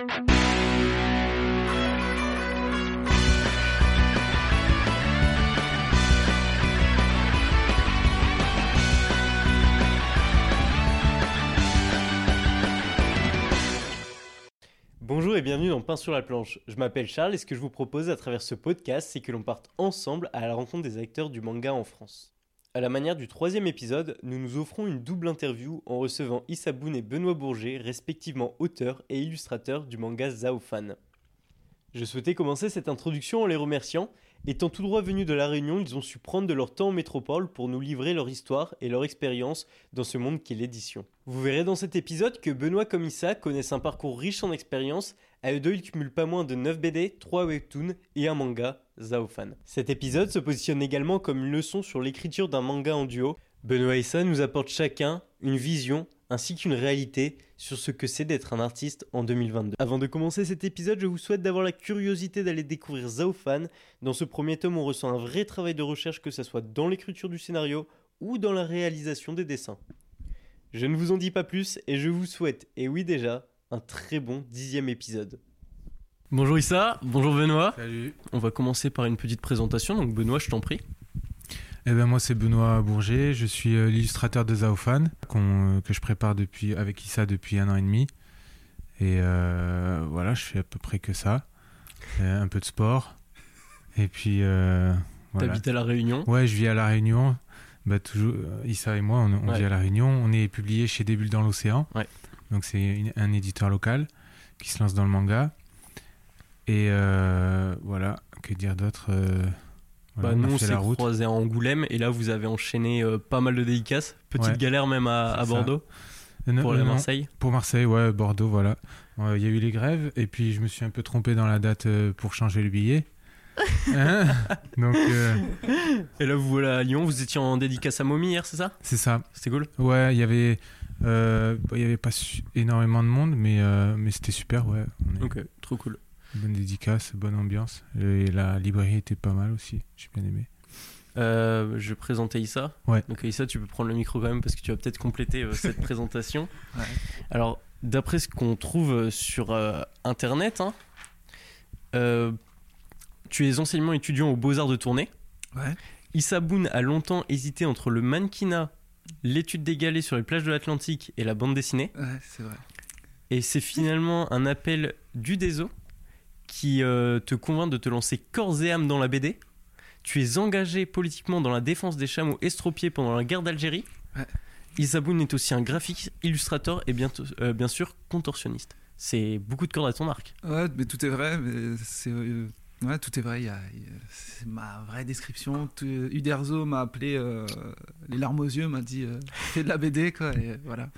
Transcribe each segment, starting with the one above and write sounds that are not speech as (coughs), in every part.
Bonjour et bienvenue dans Pain sur la planche. Je m'appelle Charles et ce que je vous propose à travers ce podcast, c'est que l'on parte ensemble à la rencontre des acteurs du manga en France. À la manière du troisième épisode, nous nous offrons une double interview en recevant Issa Boone et Benoît Bourget, respectivement auteurs et illustrateurs du manga Zaofan. Je souhaitais commencer cette introduction en les remerciant. Étant tout droit venus de La Réunion, ils ont su prendre de leur temps en métropole pour nous livrer leur histoire et leur expérience dans ce monde qu'est l'édition. Vous verrez dans cet épisode que Benoît comme Issa connaissent un parcours riche en expérience. À eux deux, ils cumulent pas moins de 9 BD, 3 webtoons et un manga, Zaofan. Cet épisode se positionne également comme une leçon sur l'écriture d'un manga en duo. Benoît et Issa nous apportent chacun une vision ainsi qu'une réalité sur ce que c'est d'être un artiste en 2022. Avant de commencer cet épisode, je vous souhaite d'avoir la curiosité d'aller découvrir Zaofan. Dans ce premier tome, on ressent un vrai travail de recherche, que ce soit dans l'écriture du scénario ou dans la réalisation des dessins. Je ne vous en dis pas plus et je vous souhaite, et oui déjà, un très bon dixième épisode. Bonjour Issa, bonjour Benoît. Salut. On va commencer par une petite présentation, donc Benoît, je t'en prie. Eh ben moi c'est Benoît Bourget, je suis euh, l'illustrateur de Zaofan euh, que je prépare depuis avec Issa depuis un an et demi. Et euh, voilà, je fais à peu près que ça, Euh, un peu de sport. Et puis euh, voilà. T'habites à La Réunion? Ouais, je vis à la Réunion. Bah, toujours, Issa et moi, on, on Ouais. vit à la Réunion. On est publié chez Des Bulles dans l'océan. Ouais. Donc c'est un éditeur local qui se lance dans le manga. Et euh, voilà, que dire d'autre Bah, nous, on s'est la route. croisés à Angoulême et là, vous avez enchaîné euh, pas mal de dédicaces. Petite Ouais. galère même à. Bordeaux non, pour non, Marseille. Pour Marseille, ouais, Bordeaux, voilà. Euh, Il y a eu les grèves et puis je me suis un peu trompé dans la date euh, pour changer le billet. (laughs) Hein Donc Et là, vous voilà à Lyon. Vous étiez en dédicace à Mommy hier, c'est ça? C'est ça. C'était cool? Ouais, il y avait, il y avait pas énormément de monde, mais mais c'était super, ouais. On Ok, trop cool. Bonne dédicace, bonne ambiance et la librairie était pas mal aussi. J'ai bien aimé. Euh, je présentais Issa. Ouais. Donc Issa, tu peux prendre le micro quand même parce que tu vas peut-être compléter euh, cette (laughs) présentation. Alors, d'après ce qu'on trouve euh, sur euh, Internet, hein, euh, tu es enseignement étudiant aux Beaux-Arts de Tournai. Ouais. Issa Boone a longtemps hésité entre le mannequinat, l'étude des galets sur les plages de l'Atlantique et la bande dessinée. Ouais, c'est vrai. Et c'est finalement un appel du DESO qui euh, te convainc de te lancer corps et âme dans la BD. Tu es engagé politiquement dans la défense des chameaux estropiés pendant la guerre d'Algérie. Ouais. Issa Boone est aussi un graphiste, illustrateur et euh, bien sûr contorsionniste. C'est beaucoup de cordes à ton arc. Ouais, mais tout est vrai. Mais c'est, euh, ouais, tout est vrai. c'est ma vraie description. Tout- Uderzo m'a appelé euh, les larmes aux yeux, m'a dit euh, (laughs) fais de la BD quoi. Et voilà,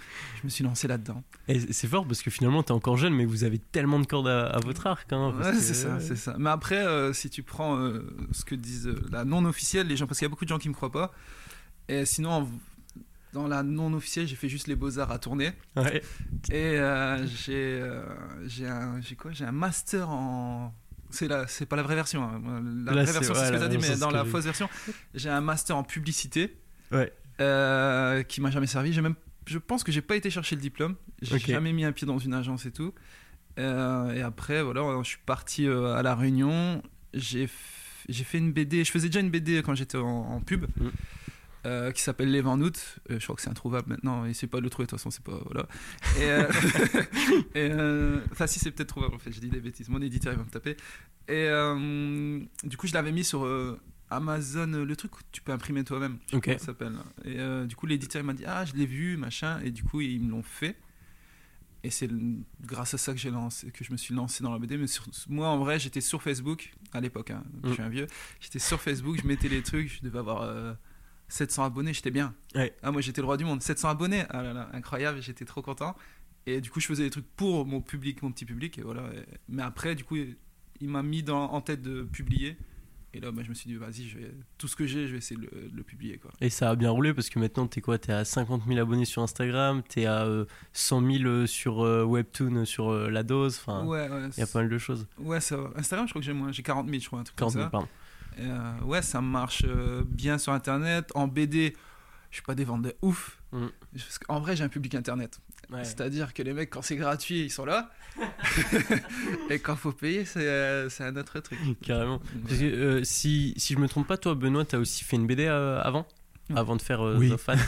je me suis lancé là-dedans. Et c'est fort parce que finalement, tu es encore jeune, mais vous avez tellement de cordes à, à votre arc. hein, Ouais, c'est ça, c'est ça. Mais après, euh, si tu prends euh, ce que disent euh, la non officielle, les gens, parce qu'il y a beaucoup de gens qui me croient pas. Et sinon, dans la non officielle, j'ai fait juste les beaux arts à tourner. Ouais. Et euh, j'ai euh, j'ai un j'ai quoi? J'ai un master en c'est la c'est pas la vraie version. hein. La Là, vraie version c'est ce que t'as dit, mais dans la fausse version, j'ai un master en publicité. Ouais. euh, qui m'a jamais servi. J'ai même je pense que j'ai pas été chercher le diplôme. J'ai Ok. jamais mis un pied dans une agence et tout. Euh, et après voilà, je suis parti euh, à la Réunion. J'ai f- j'ai fait une BD. Je faisais déjà une BD quand j'étais en, en pub. Mm. Euh, qui s'appelle Les 20 août. Euh, je crois que c'est introuvable maintenant. C'est pas de le trouver de toute façon. C'est pas voilà. Et, euh, (laughs) et, enfin, si c'est peut-être trouvable en fait. Je dis des bêtises. Mon éditeur il va me taper. Et du coup, je l'avais mis sur Amazon, le truc où tu peux imprimer toi-même. Je sais Ok. pas comment ça s'appelle. Et du coup, l'éditeur il m'a dit ah je l'ai vu machin. Et du coup, ils me l'ont fait. Et c'est grâce à ça que j'ai lancé, que je me suis lancé dans la BD. Mais sur- moi, en vrai, j'étais sur Facebook à l'époque. hein, Mm. Je suis un vieux. J'étais sur Facebook, je mettais les trucs. Je devais avoir 700 abonnés. J'étais bien. Ouais. Ah, moi, j'étais le roi du monde. 700 abonnés. Ah là là, incroyable. J'étais trop content. Et du coup, je faisais des trucs pour mon public, mon petit public. Et voilà. Et- Mais après, du coup, il m'a mis dans, en tête de publier. Et là, bah, je me suis dit, vas-y, je vais, tout ce que j'ai, je vais essayer de le, de le publier. Quoi. Et ça a bien roulé parce que maintenant, t'es quoi? T'es à 50 000 abonnés sur Instagram, t'es à euh, 100 000 euh, sur euh, Webtoon, sur euh, la dose. Enfin, ouais, ouais. il y a pas mal de choses. Ouais, ça va. Instagram, je crois que j'ai moins. J'ai 40 000, je crois, un truc 40 comme 000, ça. pardon. Euh, ouais, ça marche euh, bien sur Internet. En BD, je suis pas des ventes de ouf. Mm. Parce qu'en vrai, j'ai un public Internet. Ouais. C'est-à-dire que les mecs, quand c'est gratuit, ils sont là. (laughs) et quand faut payer, c'est euh, c'est un autre truc. Carrément. Parce que, euh, si, si je me trompe pas, toi, Benoît, t'as aussi fait une BD euh, avant? Avant de faire euh, Oui. The Fan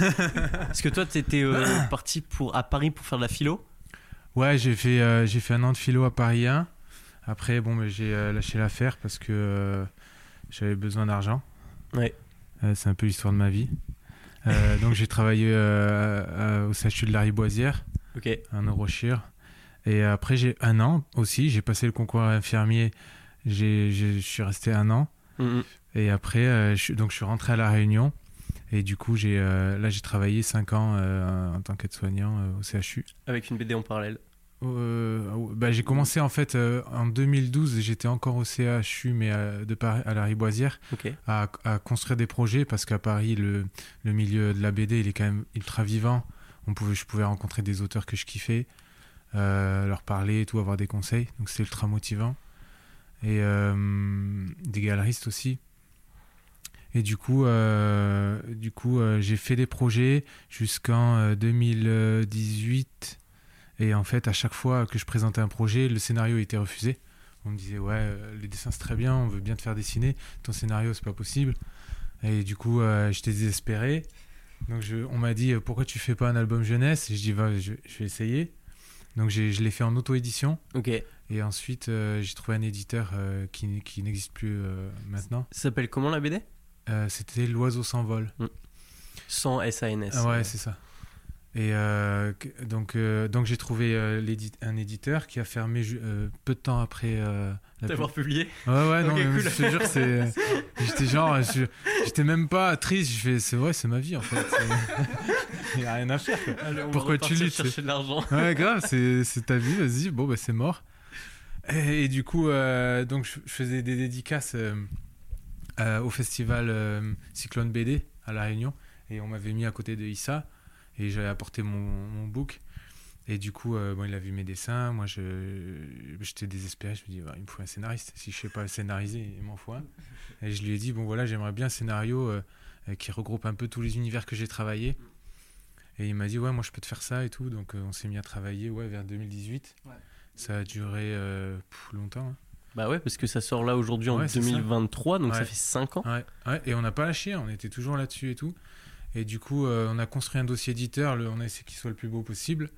Parce que toi, t'étais euh, (coughs) parti pour, à Paris pour faire de la philo Ouais, j'ai fait, euh, j'ai fait un an de philo à Paris 1. Après, bon, bah, j'ai euh, lâché l'affaire parce que euh, j'avais besoin d'argent. Ouais. Euh, c'est un peu l'histoire de ma vie. Euh, (laughs) donc j'ai travaillé euh, au CHU de la Riboisière, Ok. un neurochir. Et après, j'ai un an aussi. J'ai passé le concours infirmier. Je suis resté un an. Mhm. Et après, je, suis- donc je suis rentré à La Réunion. Et du coup, j'ai, euh, là, j'ai travaillé 5 ans euh, en tant qu'aide-soignant euh, au CHU. Avec une BD en parallèle. Euh, bah, j'ai commencé en fait euh, en 2012, j'étais encore au CHU, mais à, de Paris, à la Riboisière, Ok. à, à construire des projets parce qu'à Paris, le, le milieu de la BD, il est quand même ultra vivant. On pouvait, je pouvais rencontrer des auteurs que je kiffais, euh, leur parler et tout, avoir des conseils. Donc c'était ultra motivant. Et des galeristes aussi. Et du coup, du coup j'ai fait des projets jusqu'en euh, 2018. Et en fait, à chaque fois que je présentais un projet, le scénario était refusé. On me disait, ouais, euh, les dessins c'est très bien, on veut bien te faire dessiner. Ton scénario, c'est pas possible. Et du coup, euh, j'étais désespéré. Donc je, on m'a dit, euh, pourquoi tu fais pas un album jeunesse? Et je dis, va, je, je vais essayer. Donc j'ai- je l'ai fait en auto-édition. Ok. Et ensuite, euh, j'ai trouvé un éditeur euh, qui, qui n'existe plus maintenant. Ça s'appelle comment la BD C'était L'Oiseau s'envole. Sans S-A-N-S. Ah ouais, c'est ça. Et euh, donc, euh, donc j'ai trouvé euh, un éditeur qui a fermé peu de temps après. D'avoir publié pub. Ouais, ouais, non, Ok, mais cool. je te jure, c'est. (laughs) J'étais genre, j'étais même pas triste. Je fais, c'est vrai, c'est ma vie en fait. Il (laughs) y a rien à faire. quoi. Allez, on va Pourquoi tu luttes, chercher de l'argent Ouais, grave, c'est c'est ta vie, vas-y, bon, bah c'est mort. Et, et du coup, donc je, je faisais des dédicaces au festival Cyclone BD à La Réunion, et on m'avait mis à côté de Issa, et j'avais apporté mon, mon book. Et du coup, euh, bon, il a vu mes dessins, moi je- j'étais désespéré, je me dis, bah, il me faut un scénariste, si je sais pas scénariser, il m'en faut un. Et je lui ai dit, bon voilà, j'aimerais bien un scénario euh, euh, qui regroupe un peu tous les univers que j'ai travaillé. Et il m'a dit, ouais, moi je peux te faire ça et tout. Donc euh, on s'est mis à travailler ouais, vers 2018. Ouais. Ça a duré euh, pff, longtemps. hein. Bah ouais, parce que ça sort là aujourd'hui en Ouais, c'est ça. 2023, donc ça fait 5 ans. Ouais, ouais, et on n'a pas lâché, on était toujours là-dessus et tout. Et du coup, euh, on a construit un dossier éditeur, le- on a essayé qu'il soit le plus beau possible.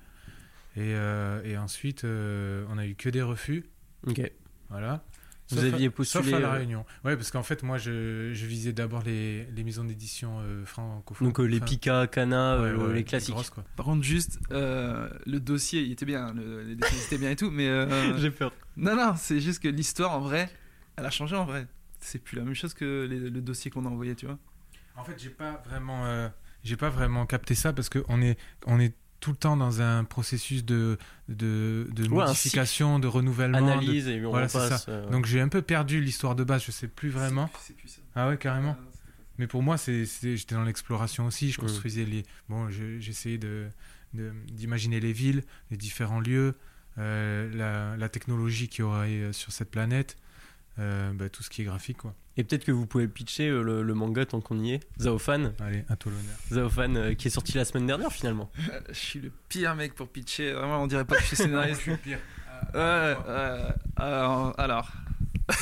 Et, euh, et ensuite, euh, on a eu que des refus. Ok. Voilà. Vous Sauf aviez postulé. Sauf à La Réunion. Ouais, parce qu'en fait, moi, je, je visais d'abord les, les maisons d'édition euh, francophones. Donc euh, les Pika, ouais, euh, ouais, les classiques. grosses, quoi. Par contre, juste, euh, le dossier, il était bien, le, les dessins étaient bien et tout, mais. euh, (laughs) J'ai peur. non, non, c'est juste que l'histoire, en vrai, elle a changé en vrai. C'est plus la même chose que les- le dossier qu'on a envoyé, tu vois. En fait, j'ai pas vraiment, euh, j'ai pas vraiment capté ça parce que on est, on est tout le temps dans un processus de, de, de Ouais, un modification, de renouvellement. de- Analyse et on Voilà, repasse. ça. euh, Donc j'ai un peu perdu l'histoire de base. Je sais plus vraiment. C'est plus ça. Ah ouais, carrément. Mais pour moi, c'est, j'étais dans l'exploration aussi. Je construisais les. Bon, je- j'essayais de, de- d'imaginer les villes, les différents lieux, euh, la, la technologie qu'il y aurait sur cette planète, euh, bah, tout ce qui est graphique, quoi. Et peut-être que vous pouvez pitcher euh, le, le manga tant qu'on y est. Zaofan, Allez, à toi l'honneur. Zaofan euh, qui est sorti la semaine dernière finalement. Euh, Je suis le pire mec pour pitcher. Vraiment, on dirait pas que je suis scénariste. (laughs) pire. Ouais, ouais, alors, alors. (laughs)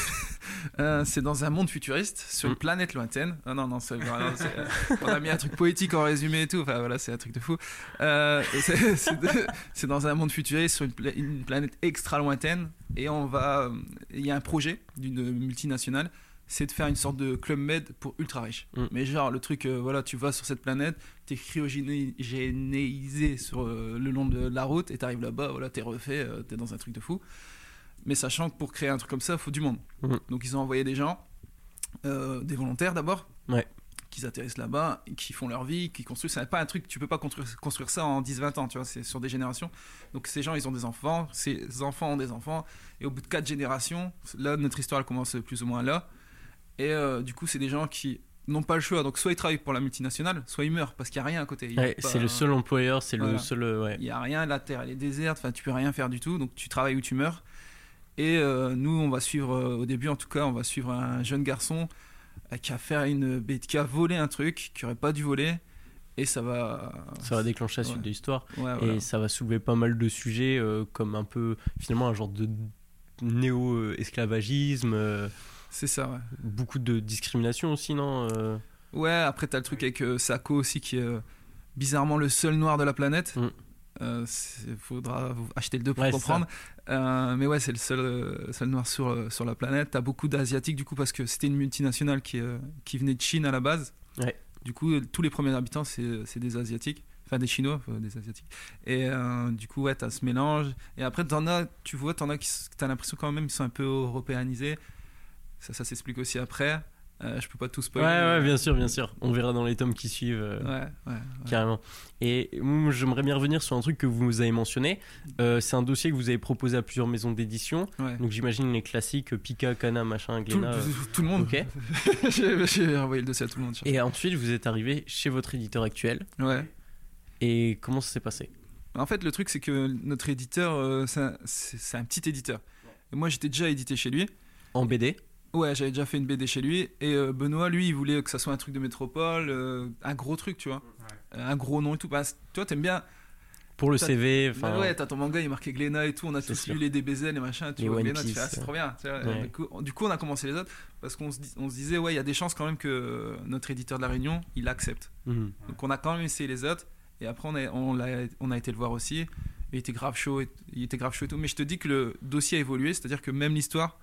Euh, c'est dans un monde futuriste, sur une Mm. planète lointaine. Ah non, non, c'est euh, on a mis un truc poétique en résumé et tout. Enfin voilà, c'est un truc de fou. Euh, (laughs) c'est, c'est de- c'est dans un monde futuriste, sur une, pla- une planète extra lointaine. Et on va. euh, Il y a un projet d'une multinationale, c'est de faire une sorte de club med pour ultra riches. Mm. Mais genre, le truc, euh, voilà, tu vas sur cette planète, t'es cryogénisé sur euh, le long de la route et t'arrives là-bas, voilà, t'es refait, euh, t'es dans un truc de fou. Mais sachant que pour créer un truc comme ça, il faut du monde. Mhm. Donc ils ont envoyé des gens, euh, des volontaires d'abord, Ouais. qui atterrissent là-bas, qui font leur vie, qui construisent. C'est pas un truc, tu peux pas construire, construire ça en 10-20 ans, tu vois, c'est sur des générations. Donc ces gens, ils ont des enfants, ces enfants ont des enfants, et au bout de 4 générations, là, notre histoire, elle commence plus ou moins là. Et euh, du coup, c'est des gens qui n'ont pas le choix. Donc soit ils travaillent pour la multinationale, soit ils meurent, parce qu'il n'y a rien à côté. Ouais, c'est le seul employeur, c'est le seul. euh, Ouais. il n'y a rien, la terre elle est déserte, enfin tu peux rien faire du tout, donc tu travailles ou tu meurs. Et euh, nous, on va suivre, euh, au début en tout cas, on va suivre un jeune garçon qui a fait une bête, qui a volé un truc, qui aurait pas dû voler, Et ça va. Ça va déclencher la suite Ouais. de l'histoire. Ouais, Et ça va soulever pas mal de sujets, euh, comme un peu, finalement, un genre de néo-esclavagisme, euh, C'est ça, ouais. beaucoup de discrimination aussi, non euh, Ouais, après, t'as le truc avec euh, Sako aussi, qui est euh, bizarrement le seul noir de la planète. Mm. Faudra acheter le 2 pour Ouais, comprendre. Mais ouais, c'est le seul, seul noir sur, sur la planète. T'as beaucoup d'Asiatiques, du coup, parce que c'était une multinationale qui, qui venait de Chine à la base. Ouais. Du coup, tous les premiers habitants, c'est des Asiatiques. Enfin, des Chinois, des Asiatiques. Et euh, du coup, ouais, t'as ce mélange. Et après, t'en as, tu vois, t'en as qui t'as l'impression quand même qu'ils sont un peu européanisés. Ça, ça s'explique aussi après. Euh, je peux pas tout spoiler. ouais, bien sûr, bien sûr. On verra dans les tomes qui suivent. euh, Ouais, ouais, ouais. Carrément. Et moi, j'aimerais bien revenir sur un truc que vous avez mentionné. Euh, c'est un dossier que vous avez proposé à plusieurs maisons d'édition. Ouais. Donc j'imagine les classiques euh, Pika, Kana, machin, Tout, Glénat. euh, tout le monde. Ok. (laughs) J'ai envoyé le dossier à tout le monde. Et ensuite, vous êtes arrivé chez votre éditeur actuel. Ouais. Et comment ça s'est passé? En fait, le truc, c'est que notre éditeur, c'est un, petit éditeur. Et moi, j'étais déjà édité chez lui. En BD Ouais, j'avais déjà fait une BD chez lui. Et euh, Benoît, lui, il voulait que ça soit un truc de métropole, euh, un gros truc, tu vois. Euh, Un gros nom et tout. Bah, toi, t'aimes bien. Pour le CV, Bah ouais, t'as ton manga, il est marqué Glénat et tout. On a tous sûr. lu les DBZ, les machins. Tu Les vois, One Glénat, tu fais, Piece, ah, c'est trop bien. tu vois. Ouais. Du, coup, du coup, on a commencé les autres parce qu'on se, dit- on se disait, ouais, il y a des chances quand même que notre éditeur de la Réunion, il accepte. mhm. Donc on a quand même essayé les autres. Et après, on a, on, l'a- on a été le voir aussi. Il était grave chaud. et- il était grave chaud et tout. Mais je te dis que le dossier a évolué. C'est-à-dire que même l'histoire,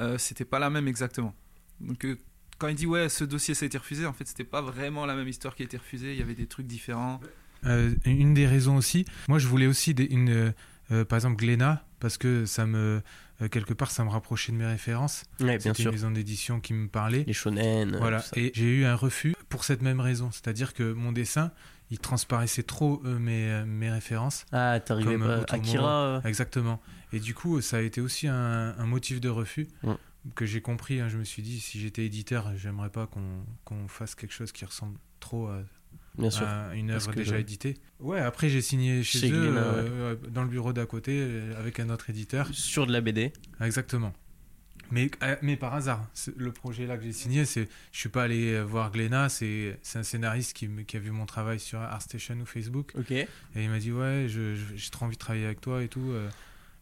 euh, c'était pas la même exactement. Donc euh, quand il dit ouais, ce dossier ça a été refusé, en fait, c'était pas vraiment la même histoire qui a été refusée. Il y avait des trucs différents. Euh, une des raisons aussi, moi je voulais aussi des- une, euh, euh, par exemple Glénat, parce que ça me, euh, quelque part, ça me rapprochait de mes références. Ouais, bien C'était une maison d'édition qui me parlait. Les shonen. Voilà, tout ça. et j'ai eu un refus pour cette même raison, c'est-à-dire que mon dessin, il transparaissait trop euh, mes, mes références. Ah, t'arrivais pas. Akira. euh, Exactement. Et du coup, ça a été aussi un, un motif de refus Mm. que j'ai compris. hein. je me suis dit, si j'étais éditeur, j'aimerais pas qu'on qu'on fasse quelque chose qui ressemble trop à, Bien sûr. à une œuvre déjà éditée. Ouais, après j'ai signé chez, Chez eux, Glénat, euh, dans le bureau d'à côté, euh, avec un autre éditeur. Sur de la BD. Exactement. Mais, euh, mais par hasard, le projet là que j'ai signé, c'est, je suis pas allé euh, voir Glénat, c'est, un scénariste qui, qui a vu mon travail sur ArtStation ou Facebook. Ok. Et il m'a dit ouais, j'ai trop envie de travailler avec toi et tout.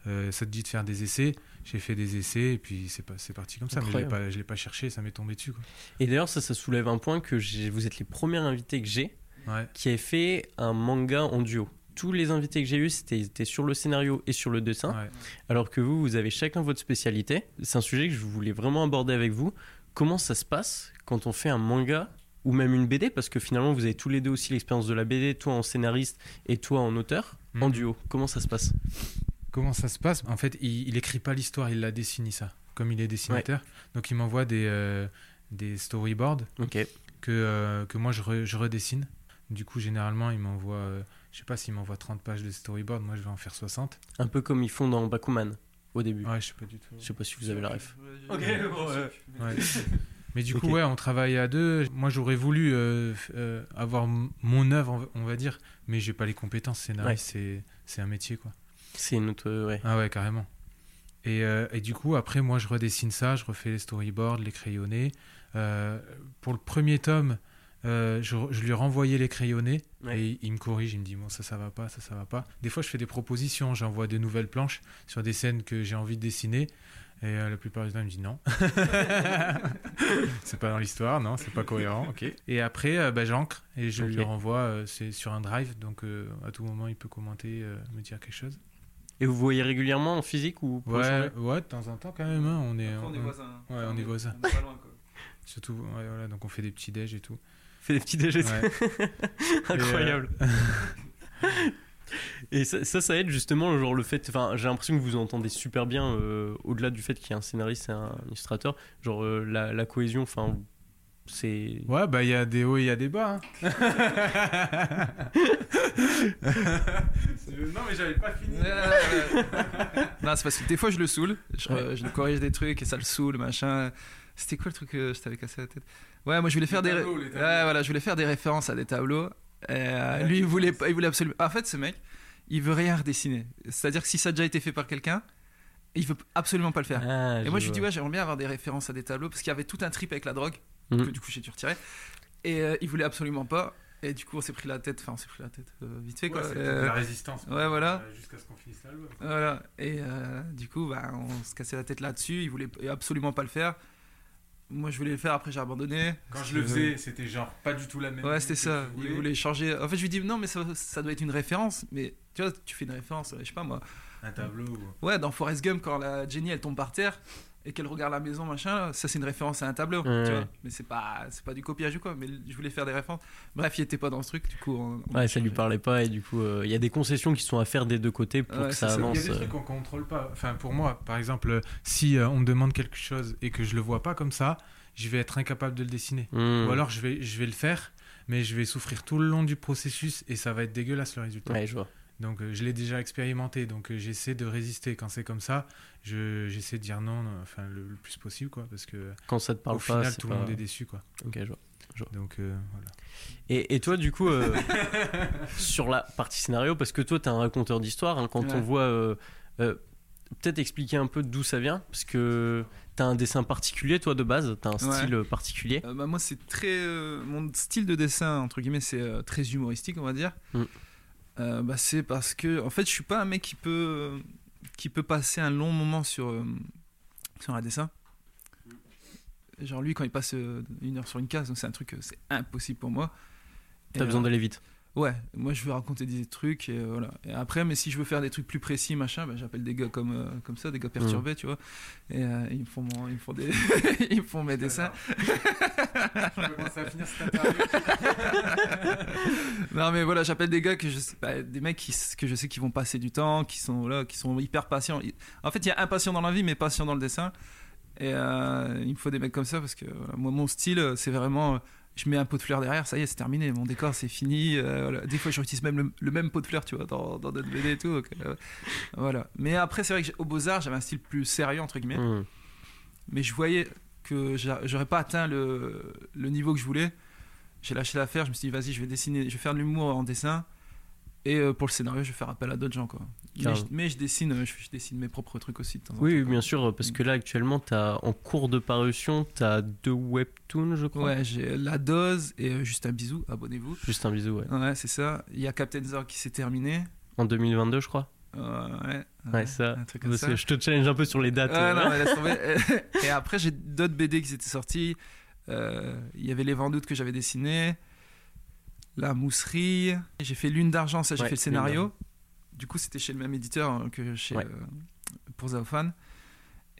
Euh, ça te dit de faire des essais J'ai fait des essais et puis c'est, pas, c'est parti comme ça. Mais je l'ai je l'ai pas cherché, ça m'est tombé dessus. Quoi. Et d'ailleurs, ça, ça soulève un point que j'ai- vous êtes les premiers invités que j'ai Ouais. qui avaient fait un manga en duo. Tous les invités que j'ai eus, c'était étaient sur le scénario et sur le dessin. ouais. Alors que vous, vous avez chacun votre spécialité. C'est un sujet que je voulais vraiment aborder avec vous. Comment ça se passe quand on fait un manga ou même une BD Parce que finalement, vous avez tous les deux aussi l'expérience de la BD, toi en scénariste et toi en auteur, en Mhm. duo. Comment ça se passe? Comment ça se passe? En fait, il, il écrit pas l'histoire, il la dessine ça. Comme il est dessinateur, donc il m'envoie des, euh, des storyboards que, euh, que moi je, re- je redessine. Du coup, généralement, il m'envoie, euh, je sais pas s'il m'envoie 30 pages de storyboard, moi je vais en faire 60. Un peu comme ils font dans Bakuman au début. Ouais, je sais pas du tout. Je sais pas si vous avez la ref. Ok, bon, ouais. Ouais. (laughs) Mais du coup, ouais, on travaille à deux. Moi, j'aurais voulu euh, euh, avoir mon œuvre, on va dire, mais j'ai pas les compétences. Scénariste, c'est un métier, quoi. C'est une autre. ouais. Ah ouais, carrément. Et, euh, et du coup, après, moi, je redessine ça, je refais les storyboards, les crayonnés. Euh, pour le premier tome, euh, je, je lui ai renvoyé les crayonnés Ouais. et il, il me corrige, il me dit bon ça ça va pas, ça ça va pas. Des fois je fais des propositions, j'envoie des nouvelles planches sur des scènes que j'ai envie de dessiner et la plupart du temps il me dit non. (laughs) c'est pas dans l'histoire, non, c'est pas cohérent, ok. Et après bah, j'encre et je lui renvoie, c'est sur un drive donc à tout moment il peut commenter, me dire quelque chose. Et vous voyez régulièrement en physique ou pour Ouais, de temps en temps quand même, hein, on est, Après, on est on- voisins. ouais, on est voisins. On est pas loin, quoi. (laughs) surtout, ouais, voilà, donc on fait des petits déj et tout. Fait des petits déjeuners. Ouais. (laughs) Incroyable. (laughs) Et ça, ça, ça aide justement, genre le fait. Enfin, j'ai l'impression que vous entendez super bien, euh, au-delà du fait qu'il y a un scénariste et un illustrateur, genre euh, la, la cohésion, enfin, c'est. Ouais, bah il y a des hauts et il y a des bas. hein. (laughs) non, mais j'avais pas fini. non, c'est parce que des fois je le saoule, je, Ouais. je le corrige des trucs et ça le saoule, machin. C'était quoi le truc que je t'avais cassé la tête? Ouais, moi je voulais faire Les des, tableaux, les ouais, tableaux. voilà, je voulais faire des références à des tableaux. Et, euh, lui, il voulait, pas- il voulait absolument. En fait, ce mec, il veut rien redessiner. C'est-à-dire que si ça a déjà été fait par quelqu'un, il veut absolument pas le faire. Ah, Et moi, je lui dis, ouais, j'aimerais bien avoir des références à des tableaux parce qu'il y avait tout un trip avec la drogue Mhm. que du coup j'ai dû retirer. Et euh, il voulait absolument pas. Et du coup, on s'est pris la tête, enfin, on s'est pris la tête euh, vite fait, Ouais, quoi. Euh, la résistance. ouais, voilà. Euh, Jusqu'à ce qu'on finisse l'album. Voilà. Et euh, du coup, bah, on se cassait la tête là-dessus. Il voulait absolument pas le faire. Moi, je voulais le faire. Après, j'ai abandonné. Quand je le faisais, c'était genre pas du tout la même. Ouais, c'était ça. Il voulait changer. En fait, je lui dis non, mais ça, ça doit être une référence. Mais tu vois, tu fais une référence, je sais pas moi. Un tableau. ou- Ouais, dans Forrest Gump, quand la Jenny elle tombe par terre et qu'elle regarde la maison, machin, ça c'est une référence à un tableau. Tu vois mais c'est pas, c'est pas du copiage ou quoi. Mais je voulais faire des références. Bref, il était pas dans ce truc. Du coup, on, Ouais, ça lui parlait pas et du coup, euh, il y a des concessions qui sont à faire des deux côtés pour Ouais, que ça ça. Il y avance. a des euh. trucs qu'on contrôle pas. Enfin, pour moi, par exemple, si euh, on me demande quelque chose et que je le vois pas comme ça, je vais être incapable de le dessiner. Hmm. Ou alors je vais, je vais le faire, mais je vais souffrir tout le long du processus et ça va être dégueulasse le résultat. Ouais, je vois. Donc euh, je l'ai déjà expérimenté, donc euh, j'essaie de résister. Quand c'est comme ça, je, j'essaie de dire non, non, enfin le, le plus possible, quoi, parce que Quand ça te parle au pas, final tout pas... le monde est déçu, quoi. Ok, je vois. Donc euh, voilà. Et, et toi, du coup, euh, (laughs) sur la partie scénario, parce que toi, t'es un raconteur d'histoire, hein, quand on voit. euh, euh, Peut-être expliquer un peu d'où ça vient, parce que t'as un dessin particulier, toi, de base, t'as un Ouais. style particulier. Euh, bah, moi, c'est très. euh, mon style de dessin, entre guillemets, c'est euh, très humoristique, on va dire. Mm. Euh, bah, c'est parce que, en fait, je suis pas un mec qui peut, qui peut passer un long moment sur, euh, sur un dessin. Genre, lui, quand il passe euh, une heure sur une case, c'est un truc, c'est impossible pour moi. T'as besoin d'aller vite. Ouais, moi je veux raconter des trucs et euh, voilà. Et après, mais si je veux faire des trucs plus précis, machin, bah, j'appelle des gars comme, euh, comme ça, des gars perturbés, tu vois. Et euh, ils, me font mon- ils me font des, (laughs) ils me font mes dessins. (laughs) je vais commencer à finir cette interview. (laughs) Non mais voilà, j'appelle des gars que je sais, bah, des mecs qui, que je sais qui vont passer du temps, qui sont là, qui sont hyper patients. En fait, il y a impatient dans la vie, mais patient dans le dessin. Et euh, il me faut des mecs comme ça parce que voilà, moi, mon style, c'est vraiment, euh, je mets un pot de fleurs derrière, ça y est, c'est terminé. Mon décor, c'est fini. euh, voilà. Des fois, j'utilise même le, le même pot de fleurs, tu vois, dans, dans notre BD et tout. donc, euh, voilà. Mais après, c'est vrai que j'ai- au Beaux Arts, j'avais un style plus sérieux entre guillemets. Hmm. mais je voyais que j'a- j'aurais pas atteint le, le niveau que je voulais. J'ai lâché l'affaire, je me suis dit vas-y, je vais dessiner, je vais faire de l'humour en dessin et euh, pour le scénario, je vais faire appel à d'autres gens quoi. Mais je, mais je dessine, euh, je, je dessine mes propres trucs aussi de temps en Oui, temps, bien sûr, parce que là, actuellement, t'as en cours de parution, t'as deux webtoons, je crois. Ouais, j'ai la dose et euh, juste un bisou, abonnez-vous. Juste un bisou, ouais. Ouais, c'est ça. Il y a Captain Zorg qui s'est terminé. En 2022, je crois. Euh, ouais, Ouais, ça. un truc comme Parce ça. que je te challenge un peu sur les dates. Ouais, euh. non, mais (laughs) laisse tomber. (laughs) et après, j'ai d'autres BD qui étaient sortis. Euh, Il y avait Les d'août que j'avais dessiné. La Mousserie. J'ai fait Lune d'argent, ça, j'ai Ouais, fait le scénario. Du coup, c'était chez le même éditeur hein, que chez, Ouais. euh, pour Zaofan.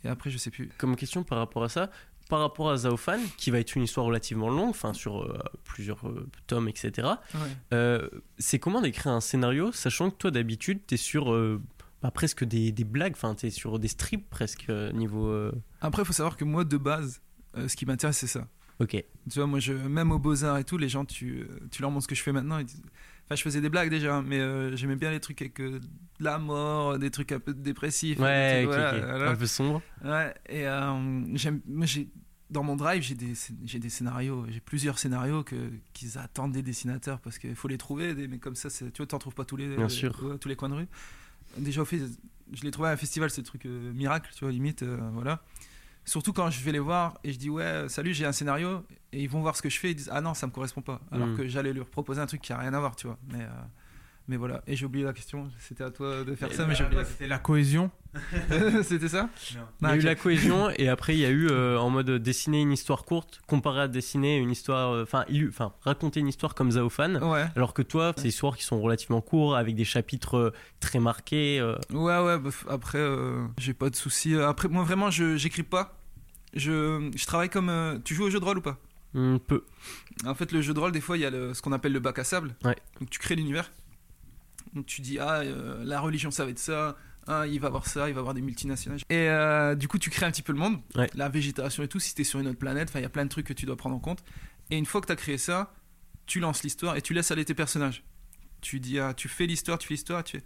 Et après, je sais plus. Comme question par rapport à ça, par rapport à Zaofan, qui va être une histoire relativement longue, enfin sur euh, plusieurs euh, tomes, etc. Ouais. euh, c'est comment d'écrire un scénario, sachant que toi d'habitude t'es sur bah, presque des, des blagues, enfin t'es sur des strips presque niveau. Après, il faut savoir que moi, de base, ce qui m'intéresse, c'est ça. Ok. Tu vois, moi, je, même aux Beaux-Arts et tout, les gens, tu, tu leur montres ce que je fais maintenant. Ils disent... Enfin, je faisais des blagues déjà, hein, mais euh, j'aimais bien les trucs avec euh, de la mort, des trucs un peu dépressifs. Ouais, voilà, voilà. un peu sombre. Ouais, et euh, j'aime, moi, j'ai, dans mon drive, j'ai des, j'ai des scénarios, j'ai plusieurs scénarios que, qu'ils attendent des dessinateurs parce qu'il faut les trouver, des mecs comme ça, c'est, tu vois, t'en trouves pas tous les, Bien sûr. ouais, tous les coins de rue. Déjà, au fait, je l'ai trouvé à un festival, c'est le truc euh, miracle, tu vois, limite, euh, voilà. Surtout quand je vais les voir et je dis, ouais, salut, j'ai un scénario, et ils vont voir ce que je fais, ils disent, ah non, ça me correspond pas. Alors Mm. que j'allais leur proposer un truc qui a rien à voir, tu vois. Mais, euh, mais voilà, et j'ai oublié la question, c'était à toi de faire Et ça, mais j'ai oublié. C'était la cohésion. (laughs) c'était ça Il y Ah, a eu ok. la cohésion et après il y a eu euh, en mode dessiner une histoire courte comparé à dessiner une histoire, euh, enfin raconter une histoire comme Zaofan. Ouais. Alors que toi, c'est des histoires qui sont relativement courtes, avec des chapitres euh, très marqués. euh. Ouais, ouais, bah, après, euh, j'ai pas de soucis. Après, moi, vraiment, je j'écris pas. Je, je travaille comme. euh, tu joues au jeu de rôle ou pas? Hmm, peu. En fait, le jeu de rôle, des fois, il y a le- ce qu'on appelle le bac à sable. Ouais. Donc, tu crées l'univers. Donc, tu dis, ah, euh, la religion, ça va être ça. Ah, il va avoir ça, il va avoir des multinationales. Et euh, du coup, tu crées un petit peu le monde. Ouais. La végétation et tout, si t'es sur une autre planète, il y a plein de trucs que tu dois prendre en compte. Et une fois que t'as créé ça, tu lances l'histoire et tu laisses aller tes personnages. Tu dis, ah, tu fais l'histoire, tu fais l'histoire, tu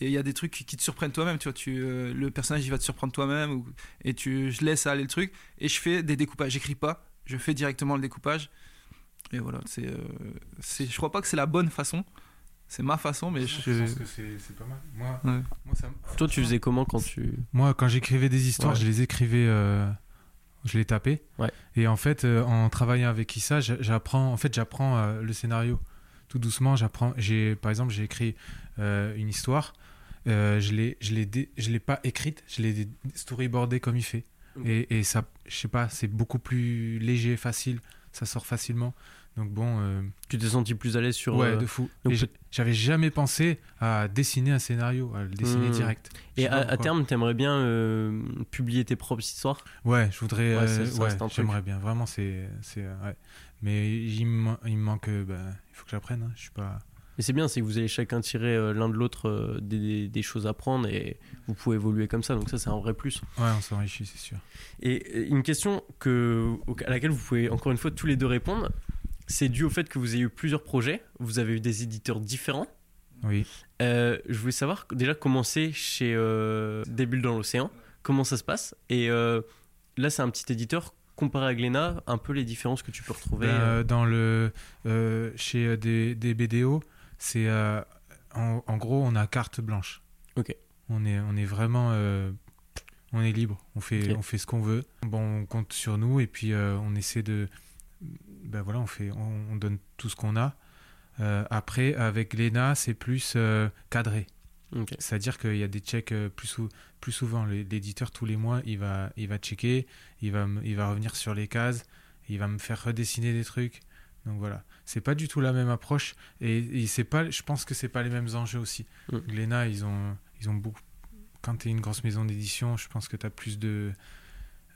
et il y a des trucs qui, qui te surprennent toi-même, tu vois, tu, euh, le personnage il va te surprendre toi-même, ou- et tu, je laisse aller le truc, et je fais des découpages, j'écris pas, je fais directement le découpage, et voilà, c'est, euh, c'est, je crois pas que c'est la bonne façon, c'est ma façon, mais je, Je pense que c'est pas mal. Moi, Ouais. moi, ça me- Toi, tu faisais comment quand tu. Moi, quand j'écrivais des histoires, Ouais. je les écrivais, euh, je les tapais. Ouais. Et en fait, euh, en travaillant avec Issa, j'a- j'apprends, en fait, j'apprends euh, le scénario. tout doucement, j'apprends. J'ai, par exemple, j'ai écrit euh, une histoire. Euh, je l'ai, je l'ai, dé- je l'ai pas écrite. Je l'ai storyboardée comme il fait. Ok. Et, et ça, je sais pas, c'est beaucoup plus léger, facile. Ça sort facilement. Donc bon, euh, Tu t'es senti plus à l'aise sur. ouais, euh, de fou. donc j'avais jamais pensé à dessiner un scénario, à le dessiner Hmm. direct. Et à, à terme, t'aimerais bien euh, publier tes propres histoires? Ouais, je voudrais. Ouais, euh, ouais, j'aimerais bien. Vraiment, c'est, ouais. Mais il me, man- il me manque. bah, il faut que j'apprenne. hein. Je suis pas. Et c'est bien, c'est que vous allez chacun tirer euh, l'un de l'autre euh, des, des- des choses à prendre et vous pouvez évoluer comme ça. Donc ça, c'est un vrai plus. Ouais, on s'enrichit, c'est sûr. Et une question que, à laquelle vous pouvez encore une fois tous les deux répondre, c'est dû au fait que vous ayez eu plusieurs projets, vous avez eu des éditeurs différents. Oui. Euh, je voulais savoir déjà comment c'est chez euh, Des bulles dans l'océan, comment ça se passe? Et euh, là, c'est un petit éditeur. Comparé à Glénat, un peu les différences que tu peux retrouver. Ben, euh, dans le chez des, des BDO, c'est en, en gros on a carte blanche. Ok. On est on est vraiment on est libre. On fait on fait ce qu'on veut. Bon, on compte sur nous et puis on essaie de ben voilà, on fait on, on donne tout ce qu'on a. Euh, après avec Lena, c'est plus euh, cadré. C'est-à-dire qu'il y a des checks euh, plus, sou- plus souvent. L'éditeur, tous les mois, il va, il va checker, il va, il va revenir sur les cases, il va me faire redessiner des trucs. Donc voilà, c'est pas du tout la même approche et, et c'est pas, je pense que c'est pas les mêmes enjeux aussi. Mm. Glénat, ils ont, ils ont beaucoup. Quand tu es une grosse maison d'édition, je pense que tu as plus de.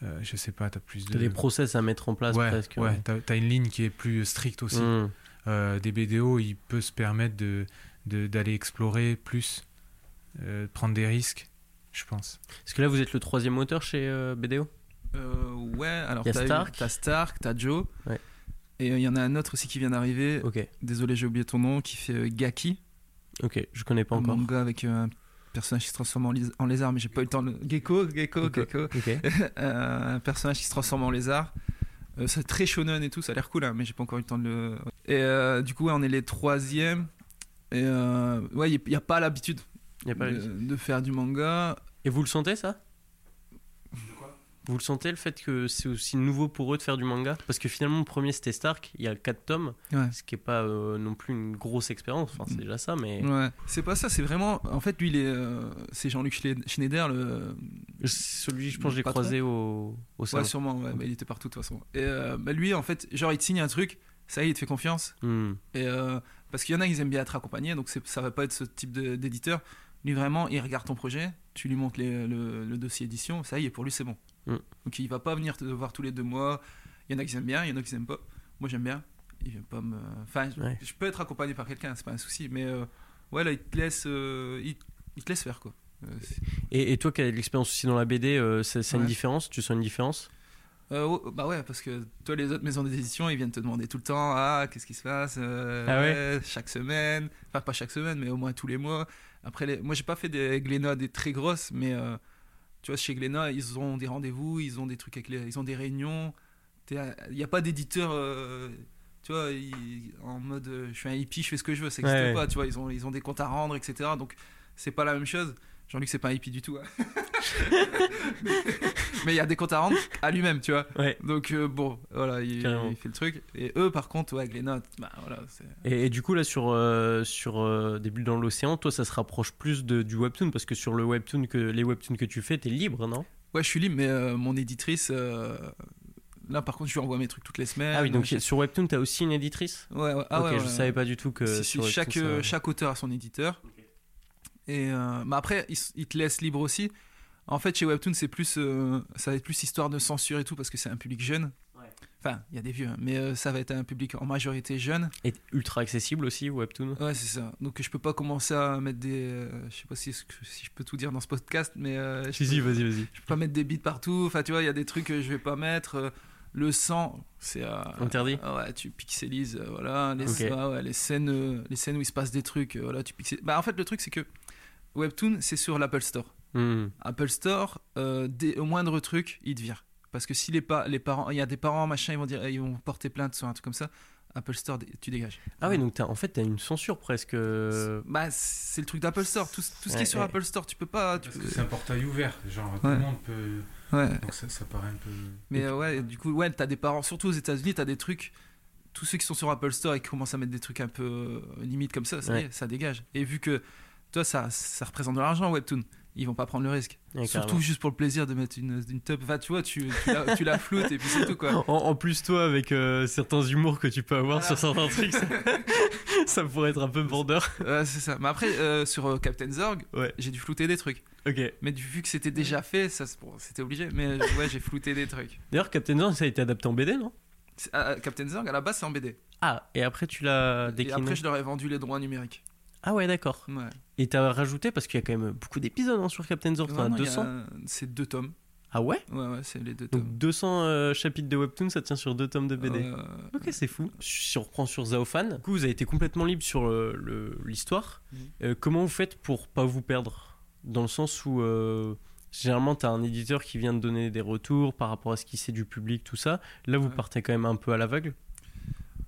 Euh, je sais pas, tu as plus de. T'as des process à mettre en place ouais, presque. ouais, t'as as une ligne qui est plus stricte aussi. Mm. Euh, des BDO, il peut se permettre de de- d'aller explorer plus, euh, prendre des risques, je pense. Parce que là, vous êtes le troisième auteur chez euh, BDO Euh, ouais, alors Y a t'as eu- Stark? t'as Stark, t'as Joe. Ouais. Et il y en a un autre aussi qui vient d'arriver. Ok, Désolé, j'ai oublié ton nom. Qui fait euh, Gaki. ok, je connais pas un encore. manga avec euh, un personnage qui se transforme en, lézard, mais j'ai pas eu le temps de. Gecko, Gecko, Gecko. Gecko. (laughs) Euh, un personnage qui se transforme en lézard. Euh, c'est très shonen et tout, ça a l'air cool, hein, mais j'ai pas encore eu le temps de le. Et euh, du coup, on est les troisièmes. Et euh, ouais, il n'y a, pas l'habitude de faire du manga. Et vous le sentez ça? Vous le sentez le fait que c'est aussi nouveau pour eux de faire du manga? Parce que finalement, le premier c'était Stark, il y a 4 tomes, Ouais. ce qui est pas euh, non plus une grosse expérience, enfin c'est déjà ça, mais Ouais. C'est pas ça, c'est vraiment. En fait, lui, euh, c'est Jean-Luc Schneider, le. celui, je pense, je l'ai Patron. croisé au, au salon. Ouais, sûrement, ouais, bah, il était partout de toute façon. Et euh, bah, lui, en fait, genre, il te signe un truc, ça y est, il te fait confiance. Hmm. Et parce qu'il y en a, ils aiment bien être accompagnés, donc ça va pas être ce type d'éditeur. Lui, vraiment, il regarde ton projet, tu lui montres les- le, le dossier édition, ça y est, pour lui, c'est bon. Mm. Donc il va pas venir te voir tous les deux mois. Il y en a qui aiment bien, il y en a qui aiment pas. Moi, j'aime bien. Il vient pas me. Enfin, je- Ouais. je peux être accompagné par quelqu'un, c'est pas un souci, mais euh, ouais, là, il te laisse, euh, il, il te laisse faire, quoi. Euh, Et, et toi qui as de l'expérience aussi dans la BD, euh, c'est une différence? Tu sens une différence? Euh, bah ouais, parce que toi, les autres maisons d'édition, ils viennent te demander tout le temps Ah, qu'est-ce qui se passe Euh, Ah ouais Chaque semaine. Enfin, pas chaque semaine, mais au moins tous les mois. Après, les... moi, j'ai pas fait des Glénat des très grosses, mais euh, tu vois, chez Glénat, ils ont des rendez-vous, ils ont des trucs avec les... Ils ont des réunions. Il n'y a pas d'éditeur. euh, Tu vois, en mode euh, je suis un hippie, je fais ce que je veux, ça n'existe Ouais, ouais. pas, tu vois, ils ont, ils ont des comptes à rendre, etc. Donc, c'est pas la même chose. Jean-Luc, c'est pas un hippie du tout. hein. (laughs) mais il y a des comptes à rendre à lui-même, tu vois. Ouais. Donc euh, bon, voilà, il, fait le truc. Et eux, par contre, ouais, Glénat, bah voilà. Et, et du coup, là, sur, euh, sur euh, Des bulles dans l'océan, toi, ça se rapproche plus de, du webtoon, parce que sur le webtoon que, les webtoons que tu fais, t'es libre, non? Ouais, je suis libre, mais euh, mon éditrice, là, par contre, je lui envoie mes trucs toutes les semaines. Ah oui, donc sur webtoon, t'as aussi une éditrice? Ouais, ouais, ah Ok, ouais, je ouais. savais pas du tout que Si, si, sur Webtoon, chaque, ça- chaque auteur a son éditeur. Et euh, bah après, il, s- il te laisse libre aussi. En fait, chez Webtoon, c'est plus, euh, ça va être plus histoire de censure et tout parce que c'est un public jeune. Ouais. Enfin, il y a des vieux, hein, mais euh, ça va être un public en majorité jeune. Et ultra accessible aussi, webtoon Ouais, c'est ça. Donc je peux pas commencer à mettre des, euh, je sais pas si, si je peux tout dire dans ce podcast, mais euh, je Si, si, peux- vas-y, vas-y. je peux pas mettre des bits partout. Enfin, tu vois, il y a des trucs que je vais pas mettre. Euh, Le sang, c'est euh, Interdit ah ouais, tu pixelises, euh, voilà. Les, ouais, les scènes, euh, les scènes où il se passe des trucs, euh, voilà, tu pixelises. Bah en fait, le truc c'est que Webtoon, c'est sur l'Apple Store. Hmm. Apple Store, euh, au moindre truc, il te vire. Parce que si les, pa- les parents, il y a des parents machin, ils vont dire, ils vont porter plainte sur un truc comme ça. Apple Store, tu dégages. Ah oui, donc t'as- en fait, t'as une censure presque. euh, Bah, c'est le truc d'Apple Store. Tout, tout ce qui Ouais, est sur ouais. Apple Store, tu peux pas. Tu Parce peux- que c'est un portail ouvert, genre tout Ouais. le monde peut. Ouais. Donc ça, ça paraît un peu. Mais euh, ouais, du coup, ouais, t'as des parents, surtout aux États-Unis, t'as des trucs. tous ceux qui sont sur Apple Store et qui commencent à mettre des trucs un peu euh, limite comme ça, ça dégage. Et vu que toi, ça, ça représente de l'argent, Webtoon, ils vont pas prendre le risque. Surtout carrément. juste pour le plaisir de mettre une, une tub. Enfin, tu vois, tu, tu, la, tu la (laughs) floutes et puis c'est tout quoi. En, en plus, toi, avec euh, certains humours que tu peux avoir Voilà. sur certains trucs, ça, (laughs) ça pourrait être un peu vendeur. Ouais, c'est ça. Mais après, euh, sur euh, Captain Zorg, Ouais. j'ai dû flouter des trucs. Ok. Mais du- vu que c'était déjà fait, ça, bon, c'était obligé. Mais ouais, j'ai flouté des trucs. D'ailleurs, Captain Zorn, ça a été adapté en BD, non? Ah, ah, Captain Zorg, à la base, c'est en BD. Ah, et après, tu l'as Et décliné. après, je leur ai vendu les droits numériques. Ah ouais, d'accord. Ouais. Et t'as rajouté, parce qu'il y a quand même beaucoup d'épisodes hein, sur Captain t'en as a 200 un- C'est deux tomes. Ah ouais? Ouais, ouais, c'est les deux tomes. Donc 200 euh, chapitres de Webtoon, ça tient sur deux tomes de BD. Euh, Ok, c'est fou. Si on reprend sur Zaofan, du coup, vous avez été complètement libre sur euh, l'histoire. Mhm. Euh, comment vous faites pour pas vous perdre? Dans le sens où, généralement, tu as un éditeur qui vient de donner des retours par rapport à ce qu'il sait du public, tout ça. Là, vous Ouais. partez quand même un peu à l'aveugle.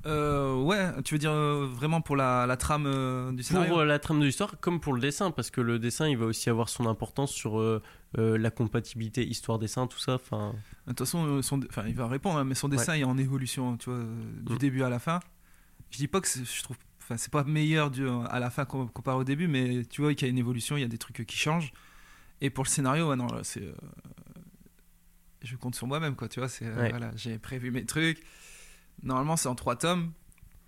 Euh, ouais, tu veux dire euh, vraiment pour la, la trame euh, du scénario Pour euh, la trame de l'histoire, comme pour le dessin, parce que le dessin, il va aussi avoir son importance sur euh, la compatibilité histoire-dessin, tout ça. Enfin, De toute façon, son- il va répondre, hein, mais son dessin est en évolution, tu vois, du Mm. début à la fin. Je dis pas que je trouve, enfin, c'est pas meilleur du, à la fin com- comparé au début, mais tu vois qu'il y a une évolution, il y a des trucs qui changent. Et pour le scénario, ouais, non, c'est, je compte sur moi-même, quoi, tu vois, c'est, Ouais. voilà, j'ai prévu mes trucs. Normalement, c'est en trois tomes.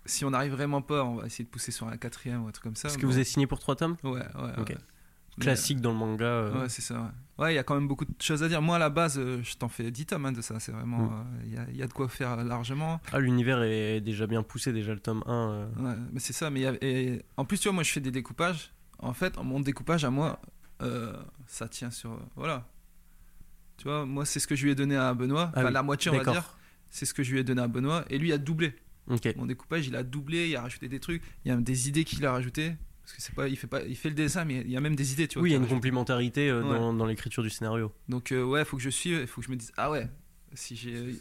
Si on n'arrive vraiment pas, on va essayer de pousser sur un quatrième ou un truc comme ça. Est-ce que vous avez signé pour trois tomes? Ouais, ouais, Ok. ouais. Mais, Classique dans le manga. euh, euh, Ouais, c'est ça. Ouais, Ouais, il y a quand même beaucoup de choses à dire. Moi, à la base, euh, je t'en fais 10 tomes hein, de ça. C'est vraiment. Mm. euh, Il y, a, il y a de quoi faire largement. Ah, l'univers est déjà bien poussé, déjà le tome 1. euh. Ouais, mais c'est ça. Mais il y a- et en plus, tu vois, moi, je fais des découpages. En fait, mon découpage à moi, ça tient sur. Voilà. Tu vois, moi, c'est ce que je lui ai donné à Benoît. Ah enfin, oui, la moitié, on va dire. C'est ce que je lui ai donné à Benoît. Et lui a doublé. Mon découpage, il a doublé. Il a rajouté des trucs. Il y a des idées qu'il a rajoutées. Parce que c'est pas, il fait pas, il fait le dessin, mais il y a même des idées, tu vois. Oui, il y a une rajoute. complémentarité euh, Ouais. dans, dans l'écriture du scénario. Donc euh, ouais, faut que je suive, il faut que je me dise ah ouais, si j'ai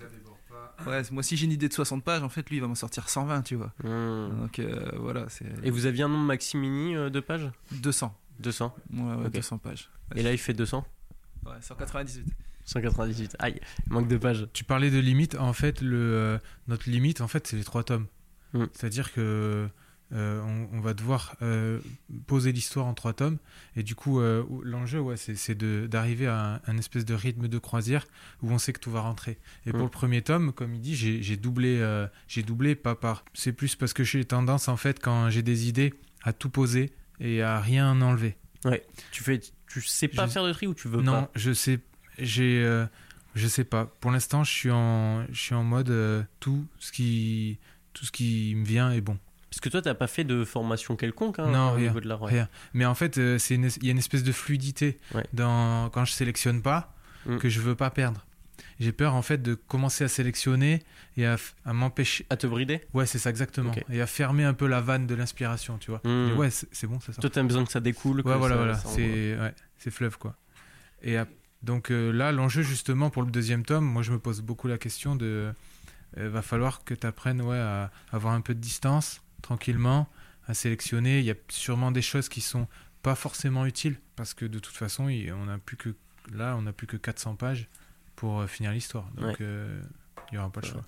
ouais, moi si j'ai une idée de 60 pages, en fait lui il va m'en sortir 120, tu vois. Hmm. Donc euh, voilà, c'est Et vous aviez un nombre maximini euh, de pages? 200. 200. Ouais, ouais, Ok. 200 pages. Et là, il fait 200 Ouais, 198. 198. Aïe, manque de pages. Tu parlais de limite, en fait, le, euh, notre limite, en fait, c'est les trois tomes. Mm. C'est-à-dire que euh, on, on va devoir euh, poser l'histoire en trois tomes, et du coup, euh, l'enjeu, ouais, c'est d'arriver à un, un espèce de rythme de croisière où on sait que tout va rentrer. Et pour Mm. le premier tome, comme il dit, j'ai doublé, j'ai doublé, pas par. C'est plus parce que j'ai tendance, en fait, quand j'ai des idées, à tout poser et à rien enlever. Tu fais, tu sais pas Je- faire de tri ou tu veux non, pas? je sais, j'ai, euh, je sais pas. Pour l'instant, je suis en, je suis en mode euh, tout ce qui, tout ce qui me vient est bon. Parce que toi, t'as pas fait de formation quelconque hein, Non, au rien, niveau de ouais. rien. Mais en fait, euh, c'est il y a une espèce de fluidité Ouais. dans quand je sélectionne pas Mm. que je veux pas perdre. J'ai peur en fait de commencer à sélectionner et à, à m'empêcher. À te brider? Ouais, c'est ça exactement. Et à fermer un peu la vanne de l'inspiration, tu vois. Et ouais, c'est c'est bon, ça sort. Toi, t'as besoin que ça découle. que Ouais, voilà, ça- voilà. C'est ouais, c'est fleuve, quoi. Et ap- donc euh, là, l'enjeu, justement, pour le deuxième tome, moi, je me pose beaucoup la question de. euh, va falloir que tu apprennes ouais, à avoir un peu de distance, tranquillement, à sélectionner. Il y a sûrement des choses qui sont pas forcément utiles, parce que de toute façon, il- on a plus que. Là, on n'a plus que 400 pages pour euh, finir l'histoire. Donc, Ouais. euh, il n'y aura pas le Ouais. choix.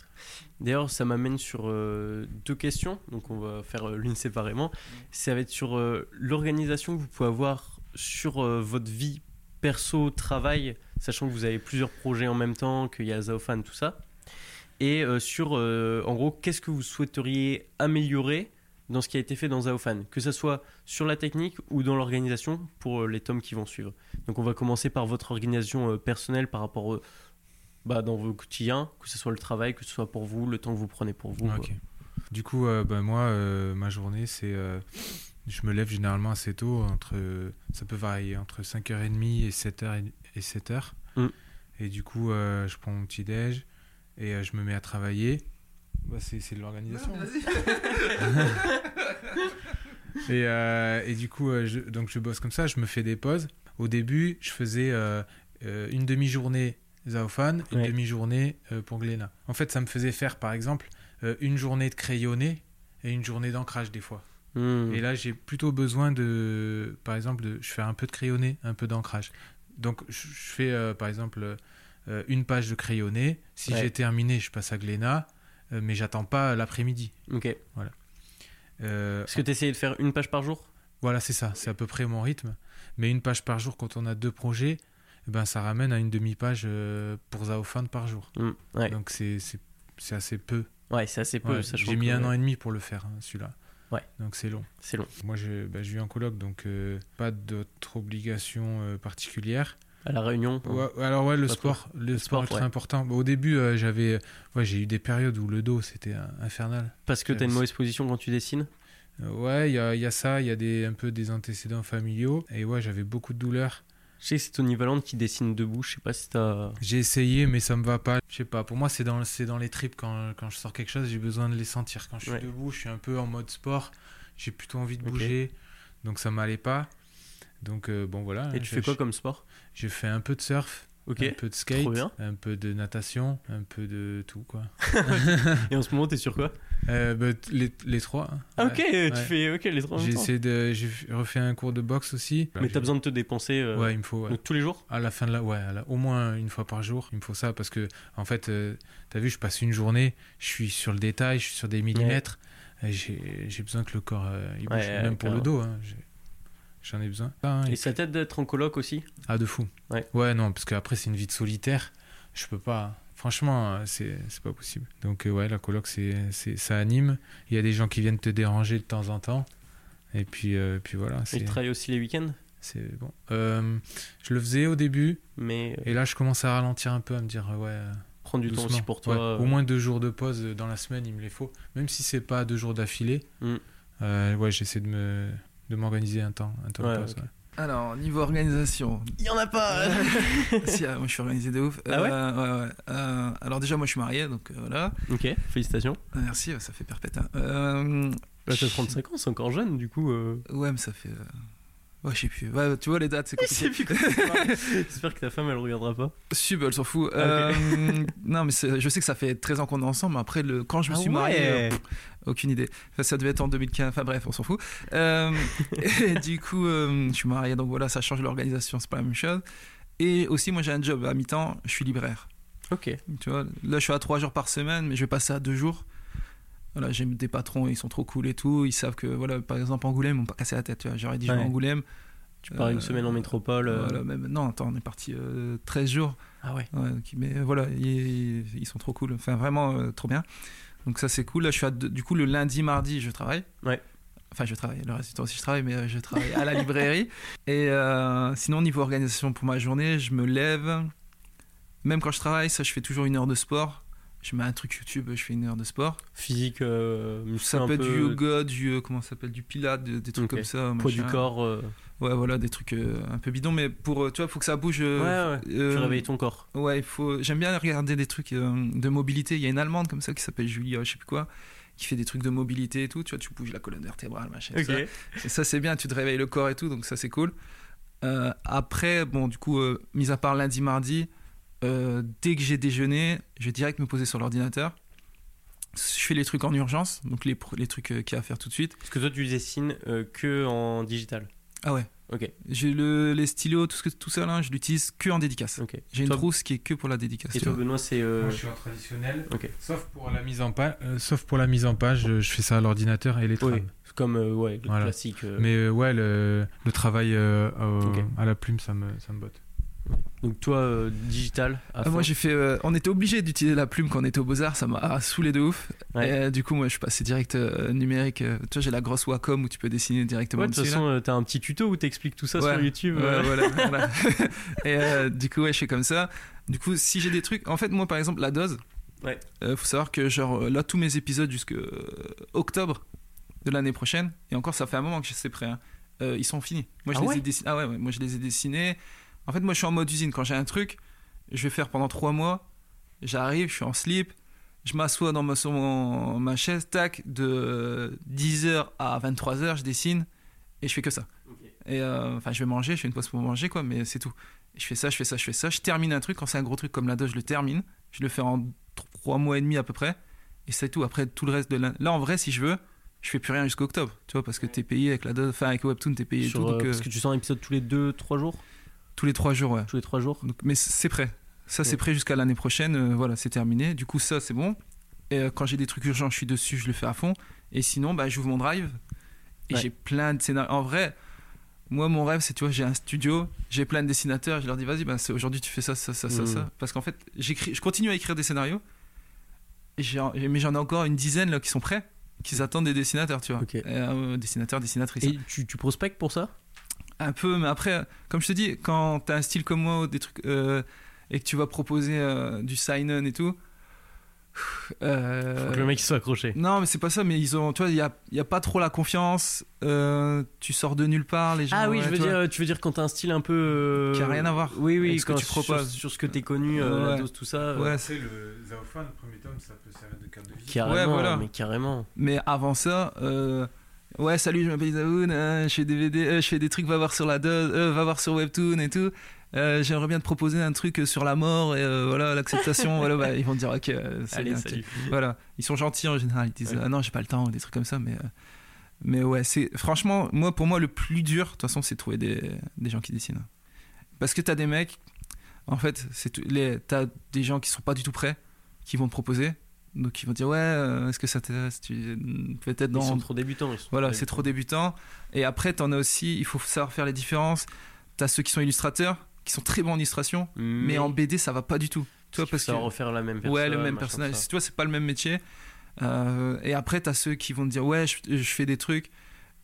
D'ailleurs, ça m'amène sur euh, deux questions, donc on va faire euh, l'une séparément. Ça va être sur euh, l'organisation que vous pouvez avoir sur votre vie perso, travail, sachant que vous avez plusieurs projets en même temps, qu'il y a Zaofan, tout ça. Et euh, sur, euh, en gros, qu'est-ce que vous souhaiteriez améliorer dans ce qui a été fait dans Zaofan, que ce soit sur la technique ou dans l'organisation pour euh, les tomes qui vont suivre. Donc on va commencer par votre organisation personnelle par rapport bah, dans vos quotidiens, que ce soit le travail, que ce soit pour vous, le temps que vous prenez pour vous. Ok. Du coup, euh, bah, moi, ma journée, c'est. Je me lève généralement assez tôt, entre, ça peut varier entre 5h30 et 7h. Et 7h. Mm. Et du coup, euh, je prends mon petit déj et euh, je me mets à travailler. Bah, c'est c'est de l'organisation. (laughs) et, euh, et du coup, euh, je, donc je bosse comme ça, je me fais des pauses. Au début, je faisais une demi-journée Zaofan, une Ouais. demi-journée euh, pour Glénat. En fait, ça me faisait faire, par exemple, euh, une journée de crayonné et une journée d'ancrage des fois. Et là, j'ai plutôt besoin de, par exemple, de, je fais un peu de crayonné, un peu d'ancrage. Donc, je, fais, euh, par exemple, euh, une page de crayonné. Si Ouais. j'ai terminé, je passe à Glénat. euh, mais j'attends pas l'après-midi. Ok. Euh, Est-ce que tu essayais de faire une page par jour? Voilà, c'est ça, c'est à peu près mon rythme. Mais une page par jour, quand on a deux projets, eh ben, ça ramène à une demi-page pour Zaofan par jour. Hmm, Ouais, Donc c'est assez peu. ouais c'est assez peu. Ouais, J'ai mis que, un an et demi pour le faire, hein, celui-là. Ouais. Donc c'est long. C'est long. Moi, je, bah, je vis en coloc, donc euh, pas d'autres obligations euh, particulières. À la réunion. Ouais, alors ouais, le sport, le sport, sport, est très ouais. important. Bah, au début, euh, j'avais, ouais, j'ai eu des périodes où le dos c'était infernal. Parce que tu as une mauvaise position quand tu dessines? Ouais, il y a, y a ça, il y a des, un peu des antécédents familiaux. Et ouais, j'avais beaucoup de douleurs. Je sais que c'est Tony Valente qui dessine debout. Je sais pas si t'as. J'ai essayé, mais ça me va pas. Je sais pas. Pour moi, c'est dans, c'est dans les tripes quand, quand je sors quelque chose, j'ai besoin de les sentir. Quand je suis Ouais. debout, je suis un peu en mode sport. J'ai plutôt envie de bouger, donc ça m'allait pas. Donc euh, bon voilà. Et tu Je- fais quoi comme sport? J'ai fait un peu de surf, un peu de skate, un peu de natation, un peu de tout quoi. (laughs) (laughs) Et en ce moment, t'es sur quoi? Euh, bah, les, les trois. hein. Ah, ok, Ouais. tu fais ok les trois J'ai essayé de, j'ai refait un cours de boxe aussi. Mais t'as besoin de te dépenser euh, Ouais, il me faut. ouais. donc tous les jours? À la fin de la, ouais, la- au moins une fois par jour, il me faut ça parce que en fait, euh, t'as vu, je passe une journée, je suis sur le détail, je suis sur des millimètres, et j'ai besoin que le corps il bouge, Ouais, même pour le dos, hein, j'en ai besoin. Ah, Et ça t'aide d'être en coloc aussi? Ah, de fou. Ouais. non, parce qu'après c'est une vie de solitaire, je peux pas. Franchement, euh, c'est pas possible. Donc euh, ouais, la coloc, c'est ça anime. Il y a des gens qui viennent te déranger de temps en temps, et puis euh, puis voilà, Et c'est tu travailles aussi les week-ends? C'est bon. Euh, je le faisais au début, Mais et là je commence à ralentir un peu, à me dire ouais. prends du temps Doucement. aussi pour toi. Ouais, Au moins deux jours de pause dans la semaine, il me les faut. Même si c'est pas deux jours d'affilée, Mm. euh, ouais, j'essaie de me de m'organiser un temps, un temps Ouais, de pause. ouais. Alors, niveau organisation, Il y en a pas (laughs) si, euh, moi je suis organisé de ouf. Ah ouais Euh, ouais, ouais. Euh, alors, déjà, moi je suis marié, donc euh, voilà. Ok, félicitations. Ah, Merci, ça fait perpète. hein. Euh, Bah, t'as 35 ans, c'est encore jeune du coup. euh. ouais, mais ça fait. Ouais, je sais plus. Ouais, tu vois, les dates, c'est compliqué. (laughs) J'espère que ta femme elle regardera pas. Bah, elle s'en fout. Ah, Euh, non, mais je sais que ça fait 13 ans qu'on est ensemble, mais après, le... quand je me Ah suis ouais. marié, euh, pff, aucune idée. Enfin, ça devait être en 2015, enfin bref, on s'en fout. Euh, (laughs) (laughs) et du coup, je suis marié, donc voilà, ça change l'organisation, c'est pas la même chose. Et aussi, moi j'ai un job à mi-temps, je suis libraire. Ok. Tu vois, là, je suis à 3 jours par semaine, mais je vais passer à 2 jours. Voilà, j'ai des patrons, ils sont trop cool et tout. Ils savent que, voilà, par exemple, Angoulême, m'ont pas cassé la tête. J'aurais dit, je vais à Angoulême. Tu pars une Euh, semaine en métropole. euh. Voilà, même, non, attends, on est parti euh, 13 jours. Ah ouais. Mais voilà, ils, ils sont trop cool. Enfin, vraiment euh, trop bien. Donc ça, c'est cool. Là, je suis à du coup le lundi, mardi, je travaille. Ouais. Enfin, je travaille. Le reste du temps aussi, je travaille, mais euh, je travaille à la librairie. (laughs) Et euh, sinon, niveau organisation pour ma journée, je me lève. Même quand je travaille, ça, je fais toujours une heure de sport. Je mets un truc YouTube, je fais une heure de sport. Physique, euh, Ça peut être du yoga, du euh, comment ça s'appelle, du pilate, des, des trucs comme ça. poids du corps. euh. Ouais, voilà, des trucs euh, un peu bidons, mais pour, tu vois, faut que ça bouge. Ouais, ouais. Tu réveilles ton corps. Ouais, il faut. J'aime bien regarder des trucs de mobilité. Il y a une allemande comme ça qui s'appelle Julia, je sais plus quoi, qui fait des trucs de mobilité et tout. Tu vois, tu bouges la colonne vertébrale, machin. ça. Et ça, c'est bien. Tu te réveilles le corps et tout, donc ça, c'est cool. Après, bon, du coup, mis à part lundi, mardi, euh, dès que j'ai déjeuné, je vais direct me poser sur l'ordinateur. Je fais les trucs en urgence, donc les, trucs euh, qu'il y a à faire tout de suite. Parce que toi, tu dessines euh, que en digital. Ah ouais. Ok. J'ai le, les stylos, tout, ce que, tout ça là, je l'utilise que en dédicace. Ok. J'ai une Toi- trousse qui est que pour la dédicace. Et toi. Benoît, c'est. euh, Moi, je suis en traditionnel. Ok. Sauf pour la mise en page, sauf pour la mise en page, je, je fais ça à l'ordinateur et les trames. Oui, c'est comme euh, ouais, le Voilà. classique. euh. Mais euh, ouais, le, le travail euh, à la plume, ça me, ça me botte. Donc toi, euh, digital. À Ah, fond. moi j'ai fait. euh, on était obligé d'utiliser la plume quand on était au Beaux-Arts, ça m'a saoulé de ouf. Ouais. Et, euh, du coup, moi je suis passé direct euh, numérique. euh, tu vois, j'ai la grosse Wacom où tu peux dessiner directement Ouais, de toute façon, euh, t'as un petit tuto où t'expliques tout ça Ouais. sur YouTube. euh. Voilà, voilà. (laughs) (laughs) Et euh, du coup, ouais, je fais comme ça. Du coup, si j'ai des trucs. En fait, moi par exemple, la dose. Ouais. euh, faut savoir que, genre, euh, là, tous mes épisodes jusqu'à octobre de l'année prochaine, et encore, ça fait un moment que c'est prêt, hein, euh, ils sont finis. Moi, je Ah les ouais ai dessinés. Ah ouais, moi, je les ai dessinés. En fait, moi, je suis en mode usine. Quand j'ai un truc, je vais faire pendant trois mois. J'arrive, je suis en slip. Je m'assois dans ma, sur mon- ma chaise, tac, de 10h à 23h, je dessine et je fais que ça. Et euh, enfin, je vais manger, je fais une pause pour manger, quoi, mais c'est tout. Et je fais ça, je fais ça, je fais ça. Je termine un truc, quand c'est un gros truc comme la dose, je le termine. Je le fais en trois mois et demi à peu près. Et c'est tout. Après, tout le reste de l'année. Là, en vrai, si je veux, je fais plus rien jusqu'à octobre. Tu vois, parce que t'es payé avec la dose, enfin, avec Webtoon, t'es payé et Sur, tout. euh, Donc, euh, Parce que tu sors un épisode tous les 2-3 jours? Tous les trois jours, ouais. Tous les 3 jours Donc, mais c'est prêt. Ça, c'est prêt jusqu'à l'année prochaine. euh, voilà, c'est terminé. Du coup, ça, c'est bon. Et euh, quand j'ai des trucs urgents, je suis dessus, je le fais à fond. Et sinon, bah, j'ouvre mon drive et Ouais. j'ai plein de scénarios. En vrai, moi, mon rêve, c'est, tu vois, j'ai un studio, j'ai plein de dessinateurs, je leur dis, vas-y, bah, aujourd'hui, tu fais ça, ça, ça, ça, ça. Parce qu'en fait, j'écris, je continue à écrire des scénarios, et mais j'en ai encore une dizaine là, qui sont prêts, qui attendent des dessinateurs, tu vois. Ok. Et, euh, dessinateurs, dessinatrices. Et tu, tu prospectes pour ça? Un peu, mais après, comme je te dis, quand t'as un style comme moi, ou des trucs, euh, et que tu vas proposer euh, du sign-on et tout. euh, Faut que le mec il soit accroché. Non, mais c'est pas ça, mais ils ont. Tu vois, il y a, il y a pas trop la confiance. euh, tu sors de nulle part, les gens. Ah oui, ouais, je veux tu dire, tu veux dire quand t'as un style un peu. euh, Qui a rien à voir Oui, oui, avec ce que quand- tu sur- proposes. Sur, ce que t'es connu, euh, la dose, tout ça. Ouais, C'est le Zaofan, le premier tome, ça peut servir de carte de visite. Carrément, Ouais, voilà. mais carrément. Mais avant ça, euh, ouais, salut, je m'appelle Isaoun, euh, je fais des DVD, euh, je fais des trucs, va voir sur la dose, euh, va voir sur Webtoon et tout. Euh, J'aimerais bien te proposer un truc sur la mort et voilà l'acceptation. (laughs) voilà, bah, ils vont te dire ok, c'est Allez, bien. Voilà, ils sont gentils en général. Ils disent Ouais. ah non, j'ai pas le temps, des trucs comme ça. Mais, mais ouais, c'est franchement, moi pour moi le plus dur, de toute façon, c'est de trouver des, des gens qui dessinent. Parce que t'as des mecs, en fait, c'est les, t'as des gens qui sont pas du tout prêts, qui vont te proposer. Donc ils vont dire ouais, euh, est-ce que ça t'intéresse? Tu- Peut-être Ils dans sont trop débutants. ils sont voilà, c'est trop débutant. Et après, t'en as aussi, il faut savoir faire les différences. T'as ceux qui sont illustrateurs, qui sont très bons en illustration, mais, en BD, ça va pas du tout. Tu vois, parce que refaire la même personne. ouais, le même personnage. Tu vois, c'est pas le même métier. Euh, et après, t'as ceux qui vont te dire ouais, je, je fais des trucs,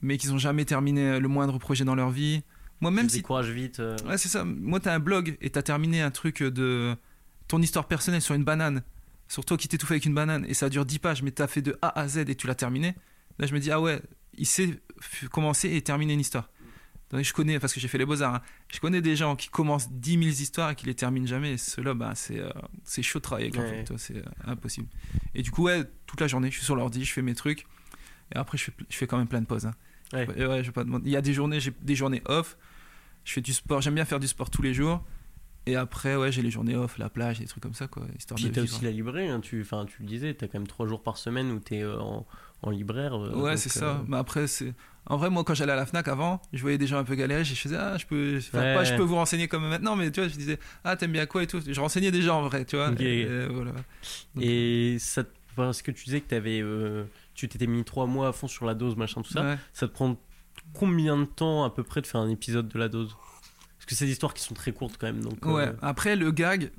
mais qui ont jamais terminé le moindre projet dans leur vie. Moi, même Ils si découragent vite. euh, Ouais, c'est ça. Moi, t'as un blog et t'as terminé un truc de ton histoire personnelle sur une banane, sur toi qui t'étouffes avec une banane, et ça dure 10 pages, mais t'as fait de A à Z et tu l'as terminé. Là, je me dis, ah ouais, il sait commencer et terminer une histoire. Donc, je connais, parce que j'ai fait les beaux-arts, hein, je connais des gens qui commencent 10 000 histoires et qui les terminent jamais. Ceux-là, bah, c'est euh, c'est chaud de travailler avec, Ouais. c'est euh, impossible. Et du coup, ouais, toute la journée, je suis sur l'ordi, je fais mes trucs. Et après, je fais, je fais quand même plein de pauses. hein. Ouais. Et ouais, je vais pas demander. Il y a des journées, j'ai des journées off. Je fais du sport, j'aime bien faire du sport tous les jours. Et après, ouais, j'ai les journées off, la plage, des trucs comme ça, quoi, histoire Puis t'as aussi la librairie, hein, tu, tu le disais, t'as quand même trois jours par semaine où t'es euh, en, en libraire. euh, Ouais, c'est euh, ça. Mais après, c'est. En vrai, moi, quand j'allais à la Fnac avant, je voyais des gens un peu galérer. Je faisais, ah, je peux. Enfin, Ouais. pas, je peux vous renseigner comme maintenant, mais tu vois, je disais, ah, t'aimes bien quoi et tout. Je renseignais des gens en vrai, tu vois. Et, et voilà. Donc- Et ça, te- parce que tu disais que t'avais, euh, tu t'étais mis trois mois à fond sur la dose, machin, tout ça. Ouais. Ça te prend combien de temps à peu près de faire un épisode de la dose? Que c'est des histoires qui sont très courtes quand même. Donc, euh, Ouais, après le gag,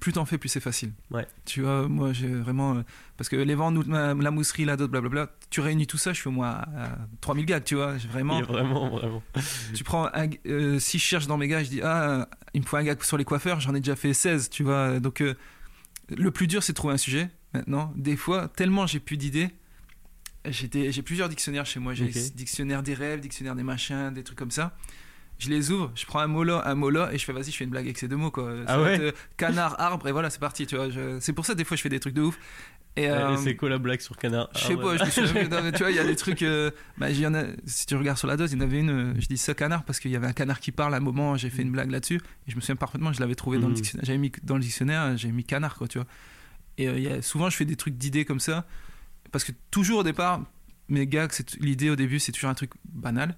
plus t'en fais, plus c'est facile. Ouais. Tu vois, moi j'ai vraiment. euh, Parce que les vents, nous- la la mousserie, la dot, blablabla, tu réunis tout ça, je suis au moins à, à 3000 gags, tu vois. Vraiment. (laughs) vraiment, vraiment. tu prends. un- euh, si je cherche dans mes gags, je dis, ah, il me faut un gag sur les coiffeurs, j'en ai déjà fait 16, tu vois. Donc euh, le plus dur, c'est de trouver un sujet maintenant. Des fois, tellement j'ai plus d'idées. J'ai plusieurs dictionnaires chez moi. J'ai Ok. dictionnaire des rêves, dictionnaire des machins, des trucs comme ça. Je les ouvre, je prends un mot là, un mot là, et je fais vas-y, je fais une blague avec ces deux mots quoi. Ah ouais être, euh, canard, arbre, et voilà, c'est parti. Tu vois, je- c'est pour ça des fois je fais des trucs de ouf. Et, euh, Et c'est quoi la blague sur Canard je sais Ah ouais. pas, je me (laughs) plus. Non, mais tu vois, il y a des trucs. euh, bah, il y en a, si tu regardes sur la dose, il y en avait une. euh, Je dis ça canard parce qu'il y avait un canard qui parle à un moment. J'ai fait une blague là-dessus. Et je me souviens parfaitement, je l'avais trouvé dans le Mhm. dictionnaire. J'avais mis dans le dictionnaire, j'ai mis canard, quoi, tu vois. Et il y a, souvent, je fais des trucs d'idées comme ça. Parce que toujours au départ, mes c'est- l'idée au début, c'est toujours un truc banal.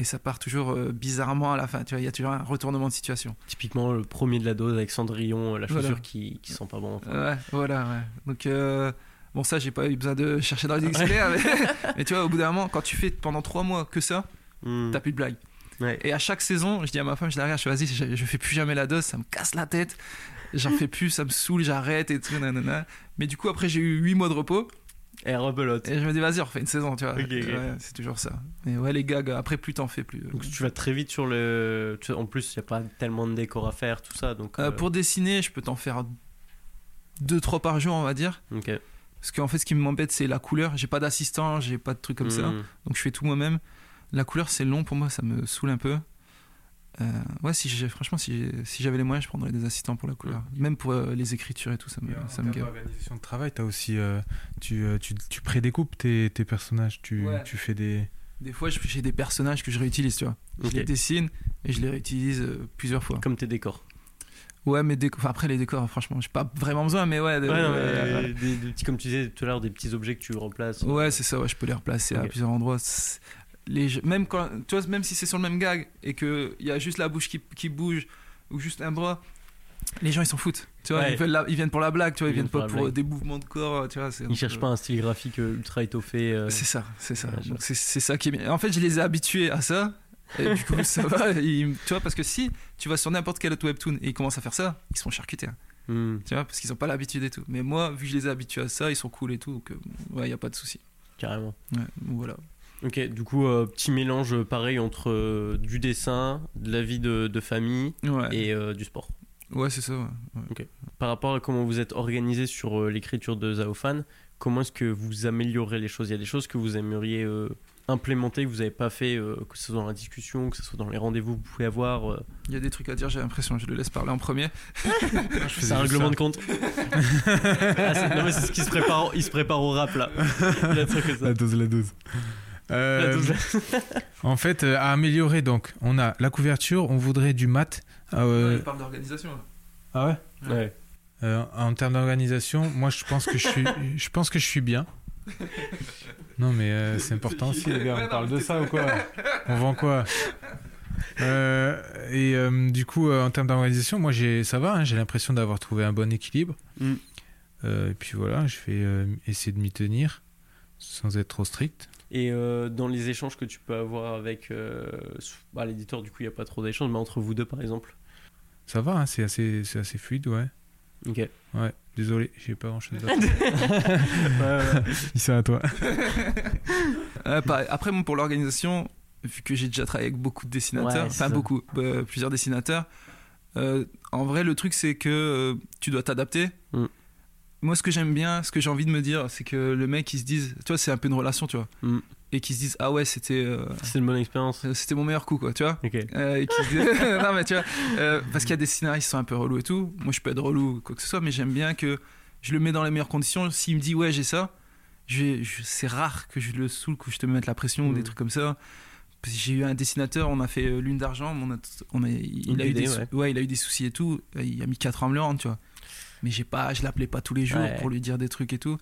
Et ça part toujours euh, bizarrement à la fin. Tu vois, il y a toujours un retournement de situation. Typiquement le premier de la dose avec Cendrillon, euh, la chaussure Voilà. qui, qui sent pas bon. enfin. Ouais, voilà, ouais. Donc, euh, bon, ça, j'ai pas eu besoin de (laughs) chercher dans les dictionnaires. mais, (laughs) mais tu vois, au bout d'un moment, quand tu fais pendant trois mois que ça, Hmm. t'as plus de blagues. Ouais. Et à chaque saison, je dis à ma femme, je la regarde, je fais, vas-y, je, je fais plus jamais la dose, ça me casse la tête. J'en fais plus, ça me saoule, j'arrête et tout, nanana. Mais du coup, après, j'ai eu 8 mois de repos. Et rebelote. Et je me dis, vas-y, on refait une saison, tu vois. Ouais, c'est toujours ça. Mais ouais, les gags, après, plus t'en fais, plus. Donc tu vas très vite sur le. En plus, il n'y a pas tellement de décors à faire, tout ça. Donc, Euh, euh, pour dessiner, je peux t'en faire 2-3 par jour, on va dire. ok. Parce qu'en fait, ce qui m'embête, c'est la couleur. J'ai pas d'assistant, j'ai pas de trucs comme ça. Hmm. Donc je fais tout moi-même. La couleur, c'est long pour moi, ça me saoule un peu. Euh, ouais, si j'ai, franchement, si, j'avais les moyens, je prendrais des assistants pour la couleur. Même pour euh, les écritures et tout, ça me, Et en ça me gave. d'organisation de travail, as aussi, euh, tu, euh, tu, tu prédécoupes tes, tes personnages, tu, Ouais. tu fais des... Des fois, j'ai des personnages que je réutilise, tu vois. Je les dessine et je les réutilise euh, plusieurs fois. Comme tes décors. Ouais, mais déco- enfin, après, les décors, franchement, j'ai pas vraiment besoin, mais ouais. de- Ouais, non, mais des, des petits, comme tu disais tout à l'heure, des petits objets que tu remplaces. Ouais, c'est ça, ouais, je peux les replacer à plusieurs endroits. Les, jeux- même, quand, tu vois, même si c'est sur le même gag et qu'il y a juste la bouche qui, qui bouge ou juste un bras, les gens ils s'en foutent. Tu vois, Ouais. ils, veulent la- ils viennent pour la blague, tu vois, ils, Ils viennent pour pas pour des mouvements de corps, tu vois. Ils cherchent pas un style graphique euh, ultra étoffé. euh, C'est ça, c'est ça. Ouais, c'est ça qui est bien. En fait, je les ai habitués à ça. Et du coup, ça va. (laughs) ils- tu vois, parce que si tu vas sur n'importe quel autre webtoon et ils commencent à faire ça, ils sont charcutés. hein. hmm, tu vois, parce qu'ils ont pas l'habitude et tout. Mais moi, vu que je les ai habitués à ça, ils sont cool et tout. Donc, euh, ouais, y a pas de souci. carrément. Ouais, voilà. Ok, du coup, euh, petit mélange euh, pareil entre euh, du dessin, de la vie de, de famille Ouais, et euh, du sport. ouais c'est ça. ouais. Ouais. Par rapport à comment vous êtes organisé sur euh, l'écriture de Zaofan, comment est-ce que vous améliorez les choses? Il y a des choses que vous aimeriez euh, implémenter, que vous n'avez pas fait, euh, que ce soit dans la discussion, que ce soit dans les rendez-vous que vous pouvez avoir. euh, Il y a des trucs à dire, j'ai l'impression. Je le laisse parler en premier. (laughs) C'est un règlement de compte. (laughs) Ah, non mais c'est ce qui se prépare, il se prépare au rap là. (laughs) Il a ça. La dose, la dose. Euh, (laughs) En fait, euh, à améliorer, donc, on a la couverture, on voudrait du mat. euh, Il parle d'organisation. Ah ouais? Ouais. Euh, En termes d'organisation, moi, je pense que je suis, je pense que je suis bien. (laughs) Non, mais euh, c'est important aussi, les gars. On parle de ça ou quoi? On vend quoi? Euh, Et euh, du coup, euh, en termes d'organisation, moi, j'ai, ça va. hein, j'ai l'impression d'avoir trouvé un bon équilibre. Mm. Euh, et puis voilà, je vais euh, essayer de m'y tenir sans être trop strict. Et euh, dans les échanges que tu peux avoir avec euh, bah, l'éditeur, du coup, il n'y a pas trop d'échanges, mais entre vous deux, par exemple. Ça va, hein, c'est assez, fluide, ouais. Ok. Ouais, désolé, j'ai pas grand chose à (laughs) Ouais, ouais. (laughs) C'est à toi. (laughs) Euh, pareil. Après, pour l'organisation, vu que j'ai déjà travaillé avec beaucoup de dessinateurs, enfin beaucoup, euh, plusieurs dessinateurs, euh, en vrai, le truc, c'est que euh, tu dois t'adapter. Mm. Moi, ce que j'aime bien, ce que j'ai envie de me dire, c'est que le mec, il se dise, tu vois, c'est un peu une relation, tu vois, Mm. et qu'il se dise, ah ouais, c'était euh, C'est une bonne expérience. c'était mon meilleur coup, quoi, tu vois. Ok. Euh, et se (laughs) non mais tu vois euh, parce qu'il y a des scénaristes qui sont un peu relous et tout moi je peux être relou ou quoi que ce soit mais j'aime bien que je le mets dans les meilleures conditions s'il me dit ouais j'ai ça je vais- je- c'est rare que je le saoule que je te mette la pression ou Mm. des trucs comme ça j'ai eu un dessinateur on a fait euh, lune d'argent on a, on a- il, a eu des, ouais. ouais, il a eu des soucis et tout il a mis 4 ans à me le rendre tu vois mais j'ai pas je l'appelais pas tous les jours Ouais. pour lui dire des trucs et tout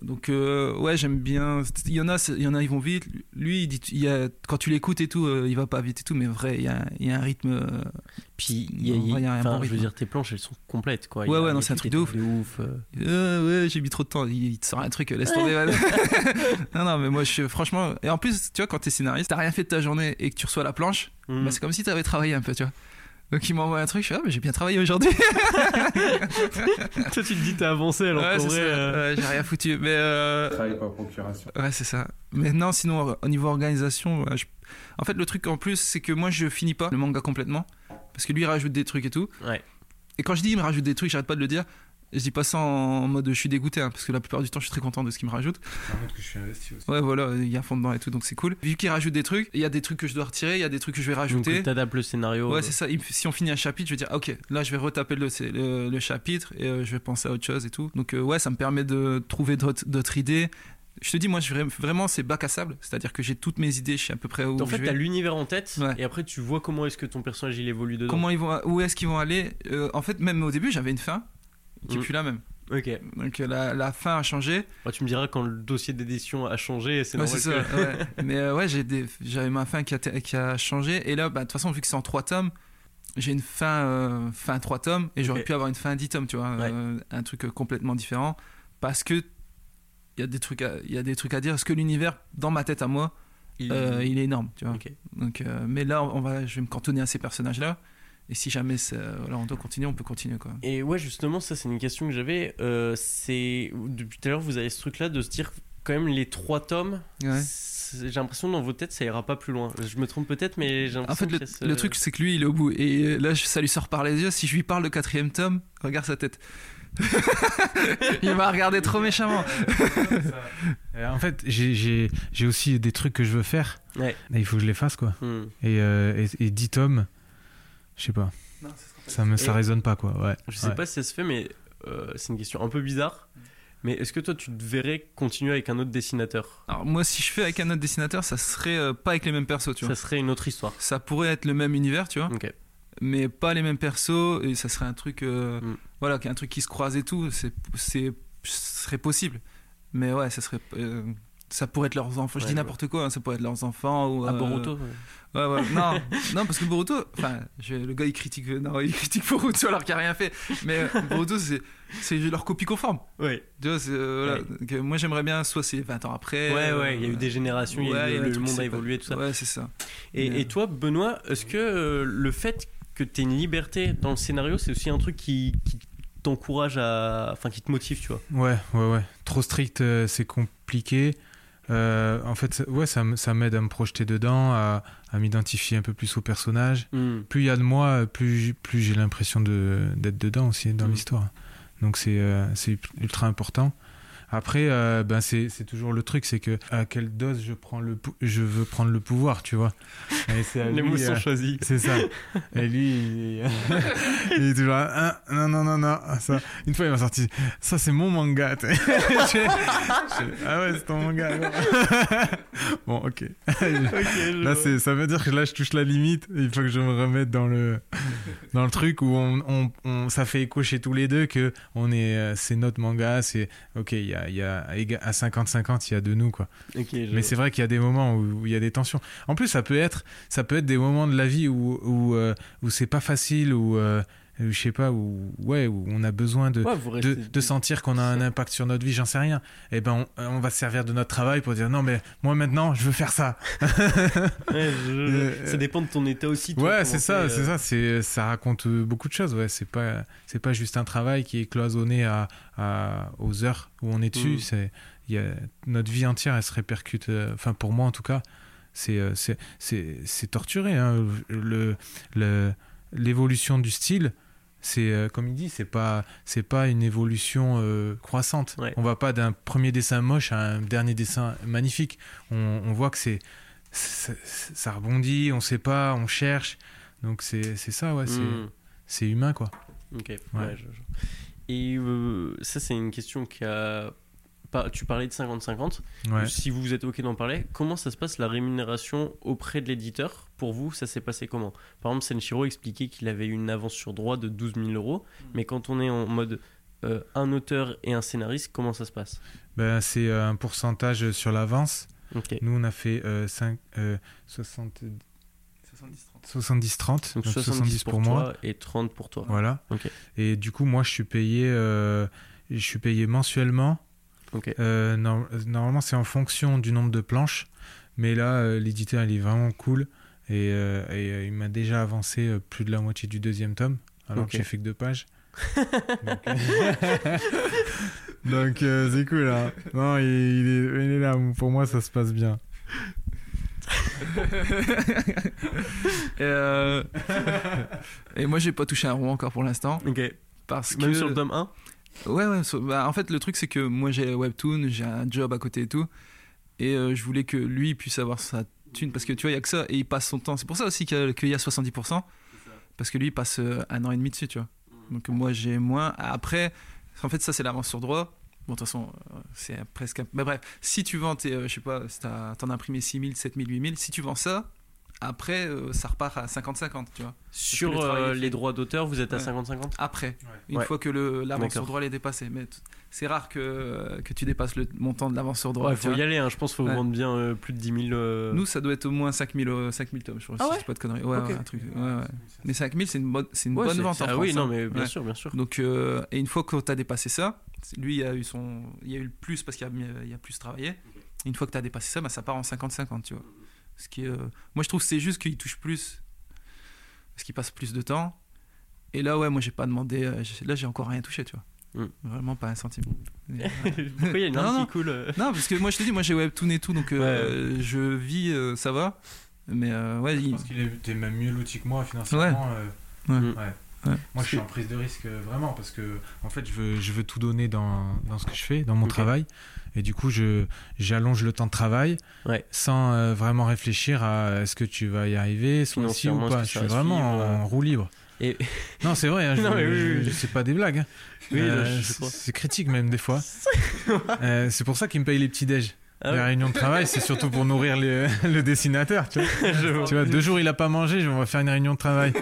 donc euh, ouais j'aime bien il y en a il y en a ils vont vite lui il dit il y a, quand tu l'écoutes et tout euh, il va pas vite et tout mais vrai il y a, il y a un rythme euh, Puis, il y a, En vrai, il y a un bon je veux rythme. dire, tes planches, elles sont complètes, quoi. Ouais, Il ouais, il non, c'est un truc de ouf. de ouf. euh. Ouais j'ai mis trop de temps il, il te sort un truc laisse tomber (laughs) (laughs) non non mais moi je suis franchement et en plus tu vois quand t'es scénariste t'as rien fait de ta journée et que tu reçois la planche Mm. bah, c'est comme si t'avais travaillé un peu tu vois donc il m'envoie un truc je suis ah mais j'ai bien travaillé aujourd'hui (laughs) Toi, tu te dis, t'as avancé, alors ouais, vrai. euh, Ouais, j'ai rien foutu mais euh, Travail par procuration. Ouais, c'est ça. Mais non, sinon, au niveau organisation, je- en fait, le truc en plus, c'est que moi, je finis pas le manga complètement. Parce que lui, il rajoute des trucs et tout. Ouais. Et quand je dis il me rajoute des trucs, j'arrête pas de le dire. Je dis pas ça en mode je suis dégoûté, hein, parce que la plupart du temps, je suis très content de ce qu'il me rajoute. que je suis investi aussi. Ouais, voilà, il y a un fond dedans et tout, donc c'est cool. Vu qu'il rajoute des trucs, il y a des trucs que je dois retirer, il y a des trucs que je vais Donc, rajouter. t'adaptes le scénario. Ouais, euh, c'est ça. Si on finit un chapitre, je vais dire, ah, ok, là, je vais retaper le, c'est le, le chapitre et euh, je vais penser à autre chose et tout. Donc, euh, ouais, ça me permet de trouver d'autres idées. Je te dis, moi, je, vraiment, c'est bac à sable. C'est-à-dire que j'ai toutes mes idées, je sais à peu près où En fait, vais. t'as l'univers en tête, Ouais. et après, tu vois comment est-ce que ton personnage il évolue dedans. Comment ils vont, où est-ce qu'ils vont aller Euh, En fait, même au début, j'avais une fin qui est Mm. plus la même. Ok. Donc, euh, la, la fin a changé. Bah, tu me diras quand le dossier d'édition a changé, c'est Ouais, normal. ça. ouais. (laughs) Mais euh, ouais, j'ai des- j'avais ma fin qui a, qui a changé. Et là, bah, de toute façon, vu que c'est en trois tomes, j'ai une fin, euh, fin 3 tomes et j'aurais pu avoir une fin 10 tomes, tu vois, Ouais. euh, un truc complètement différent parce que il y a des trucs à, il y a des trucs à dire parce que l'univers dans ma tête à moi, Il- euh, il est énorme, tu vois. Ok. Donc euh, mais là on va je vais me cantonner à ces personnages là et si jamais voilà, on doit continuer, on peut continuer quoi. Et ouais, justement, ça, c'est une question que j'avais. Euh, c'est depuis tout à l'heure, vous avez ce truc-là de se dire quand même les trois tomes. Ouais. J'ai l'impression dans vos têtes, ça ira pas plus loin. Je me trompe peut-être, mais j'ai En l'impression fait, le, que ça- le truc, c'est que lui, il est au bout. Et euh, là, ça lui sort par les yeux. Si je lui parle de quatrième tome, regarde sa tête. (laughs) il m'a regardé trop méchamment. Euh, en fait, j'ai- aussi des trucs que je veux faire. Ouais. Et il faut que je les fasse, quoi. Hmm. Et, euh, et, et 10 tomes, je sais pas. Ça, me, ça résonne pas, quoi. Ouais. Je sais Ouais. pas si ça se fait, mais euh, c'est une question un peu bizarre. Mais est-ce que toi, tu te verrais continuer avec un autre dessinateur? Alors, moi, si je fais avec un autre dessinateur, ça serait euh, pas avec les mêmes persos, tu vois. Ça serait une autre histoire. Ça pourrait être le même univers, tu vois, Ok. mais pas les mêmes persos. Et ça serait un truc, euh, Mm. voilà, un truc qui se croise et tout. C'est, c'est, ce serait possible. Mais ouais, ça serait. Ça pourrait être leurs enfants. Je dis n'importe quoi, hein, ça pourrait être leurs enfants ou. À euh, Boruto ouais. Ouais, ouais, non, (laughs) non, parce que Boruto, enfin, je- le gars il critique, non, il critique Boruto alors qu'il a rien fait. Mais euh, Boruto, c'est, leur copie conforme. Ouais, Tu vois, euh, voilà. Donc, moi j'aimerais bien, soit c'est 20 ans après. ouais, euh, ouais, il y a eu des générations, il y a eu- le monde a évolué, tout ça. Ouais, c'est ça. Et, Mais- et toi, Benoît, est-ce que euh, le fait que tu aies une liberté dans le scénario, c'est aussi un truc qui, qui t'encourage à. Enfin, qui te motive, tu vois? Ouais, ouais, ouais. Trop strict, euh, c'est compliqué. Euh, en fait, ça- ouais, ça, m'aide à me projeter dedans, à, à m'identifier un peu plus au personnage. Hmm. Plus il y a de moi, plus, j'ai l'impression de- d'être dedans aussi dans Mm. l'histoire. Donc c'est euh, c'est ultra important. Après, euh, ben c'est toujours le truc, c'est que à quelle dose je prends le je veux prendre le pouvoir, tu vois. Et Les lui, mots sont euh, choisis. c'est ça. Et lui, il, (laughs) il est toujours là, Ah, non, non, non, non. Ça. Une fois, il m'a sorti, ça, c'est mon manga. (laughs) ah ouais, c'est ton manga. (laughs) bon, ok. Là, c'est, ça veut dire que là, je touche la limite. Il faut que je me remette dans le, dans le truc où on, on, on- ça fait écho chez tous les deux que on est, euh, c'est notre manga. C'est ok, il y a, il y a éga- à 50-50, il y a de nous quoi. Mais c'est vrai qu'il y a des moments où, il y a des tensions. En plus, ça peut être, ça peut être des moments de la vie où, où, euh, où c'est pas facile, où, euh, où, je sais pas, où, ouais, où on a besoin de, Ouais, de, de sentir qu'on a un impact sur notre vie, j'en sais rien. Et ben, on, on va se servir de notre travail pour dire non, mais moi maintenant, je veux faire ça. (laughs) Ouais, je- Euh, Ça dépend de ton état aussi. toi, ouais, c'est ça, c'est euh, ça. C'est, ça raconte euh, beaucoup de choses. Ouais, c'est pas, c'est pas juste un travail qui est cloisonné à, à- aux heures où on est dessus. Mm. C'est, il y a, notre vie entière, elle se répercute. euh, Enfin, pour moi en tout cas, c'est, c'est, c'est, c'est torturé. hein. Le, le, l'évolution du style. C'est euh, comme il dit, c'est pas c'est pas une évolution euh, croissante. Ouais. On va pas d'un premier dessin moche à un dernier dessin magnifique. On, on voit que c'est ça, rebondit, on sait pas, on cherche. Donc c'est ça, ouais, c'est hmm. c'est humain quoi. Ok, ouais, je- je- Et euh, ça, c'est une question qui a. pas- Tu parlais de 50-50. Ouais. Si vous êtes OK d'en parler, comment ça se passe la rémunération auprès de l'éditeur? Pour vous, ça s'est passé comment? Par exemple, Senshiro expliquait qu'il avait une avance sur droit de 12 000 euros. Mais quand on est en mode euh, un auteur et un scénariste, comment ça se passe? Ben, c'est euh, un pourcentage sur l'avance. Ok. Nous on a fait euh, 5, euh, 60 70-30. 70-30, Donc donc 70 pour, pour moi. toi et 30 pour toi. Voilà. Ok. Et du coup, moi je suis payé, euh, je suis payé mensuellement. Euh, nor- normalement, c'est en fonction du nombre de planches. Mais là, euh, l'éditeur, il est vraiment cool. Et, euh, et, euh, il m'a déjà avancé euh, plus de la moitié du deuxième tome. Alors que j'ai fait que deux pages. (laughs) Donc, (laughs) Donc, c'est cool. hein. Non, il, il est, il est là. Pour moi, ça se passe bien. (laughs) et, euh, et moi j'ai pas touché un rond encore pour l'instant Ok. parce Même que sur le tome 1 ouais ouais so- bah, en fait le truc c'est que moi j'ai webtoon j'ai un job à côté et tout. Et euh, je voulais que lui puisse avoir sa thune parce que tu vois il y a que ça et il passe son temps. C'est pour ça aussi qu'il y a, qu'il y a 70% parce que lui il passe euh, un an et demi dessus tu vois. Donc moi j'ai moins. Après en fait ça c'est l'avance sur droit. Bon, de toute façon, euh, c'est presque. Mais bref, si tu vends, tes, euh, je sais pas, t'en as imprimé 6000, 7000, 8000, si tu vends ça, après, euh, ça repart à 50-50, tu vois. Sur le euh, les droits d'auteur, vous êtes à Ouais. 50-50 Après, une Ouais. fois que l'avance sur droit est dépassée. Mais c'est rare que, que tu dépasses le montant de l'avance sur droit. Ouais, tu faut vois. y aller, hein. je pense qu'il faut Ouais. vendre bien euh, plus de 10 000. euh, Nous, ça doit être au moins 5000, euh, 5000 tomes, je crois. Ah si pas de conneries. Ouais, Ok. ouais, un truc. Ouais, ouais. Mais 5000, c'est une, bonne- c'est une ouais, bonne vente en Ah France. oui, non, hein. mais bien Ouais. sûr, bien sûr. Donc, euh, et une fois que tu as dépassé ça, lui, il a eu, son, il a eu le plus parce qu'il a, il a plus travaillé. Une fois que tu as dépassé ça, bah, ça part en 50-50, tu vois. Ce qui est, euh, Moi, je trouve que c'est juste qu'il touche plus parce qu'il passe plus de temps. Et là, ouais, moi, j'ai pas demandé. euh, là, j'ai encore rien touché, tu vois. Mm. Vraiment pas un centime. (laughs) Euh, Pourquoi il y a une (laughs) Non, non. qui coule euh non, parce que moi, je te dis, moi, j'ai webtoon et tout, donc euh, je vis, euh, ça va. Mais euh, ouais, il- Parce qu'il même mieux loti que moi financièrement. euh, Ouais. Mm. ouais. Ouais. Moi, je suis en prise de risque euh, vraiment parce que en fait, je veux, je veux tout donner dans, dans ce que je fais, dans mon travail, et du coup, je j'allonge le temps de travail Ouais. sans euh, vraiment réfléchir à est-ce que tu vas y arriver, ce mois-ci ou pas. Je suis vraiment suivre, en, euh, roue libre. Et... (laughs) Non, c'est vrai. hein, (laughs) je, oui, oui, c'est pas des blagues. hein. Oui, Euh, c'est- critique même des fois. (laughs) Euh, c'est pour ça qu'ils me payent les petits déj. Ah les réunions de travail, c'est surtout pour nourrir les- le dessinateur. Tu vois. Tu deux jours il a pas mangé, je- on va faire une réunion de travail.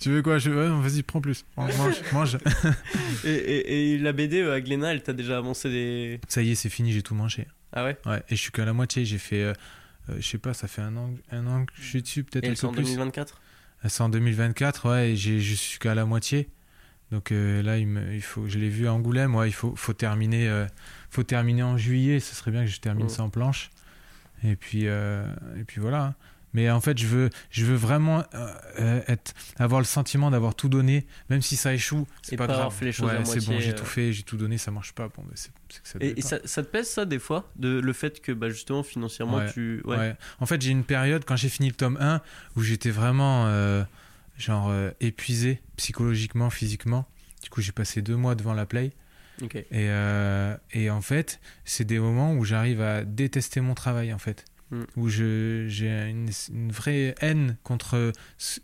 Tu veux quoi? Je... ouais, non, Vas-y, prends plus. Mange, mange. (laughs) Et, et- et la BD euh, à Glénat, elle t'a déjà avancé des. Ça y est, c'est fini, j'ai tout mangé. Ah ouais? Ouais, et je suis qu'à la moitié. J'ai fait, euh, euh, je sais pas, ça fait un an, un an que je suis dessus, peut-être Et un peu en plus. 2024 C'est en 2024, ouais, et j'ai- je suis qu'à la moitié. Donc euh, là, il, me, il faut, je l'ai vu à Angoulême, ouais, il faut, faut, terminer, euh, faut terminer en juillet. Ce serait bien que je termine Mm. ça en planche. Et puis, euh, et puis voilà. Mais en fait, je veux, je veux vraiment euh, euh, être, avoir le sentiment d'avoir tout donné, même si ça échoue. C'est pas pas grave. les choses ouais, c'est bon, j'ai euh. tout fait, j'ai tout donné, ça marche pas. Bon, c'est que ça Et, et ça, ça te pèse ça des fois de, Le fait que bah, justement financièrement Ouais. tu. Ouais. Ouais. En fait, j'ai une période quand j'ai fini le tome 1 où j'étais vraiment euh, genre euh, épuisé psychologiquement, physiquement. Du coup, j'ai passé deux mois devant la play. Ok. Et, euh, et en fait, c'est des moments où j'arrive à détester mon travail, en fait. Mm. Où je- j'ai une, une vraie haine contre. ce-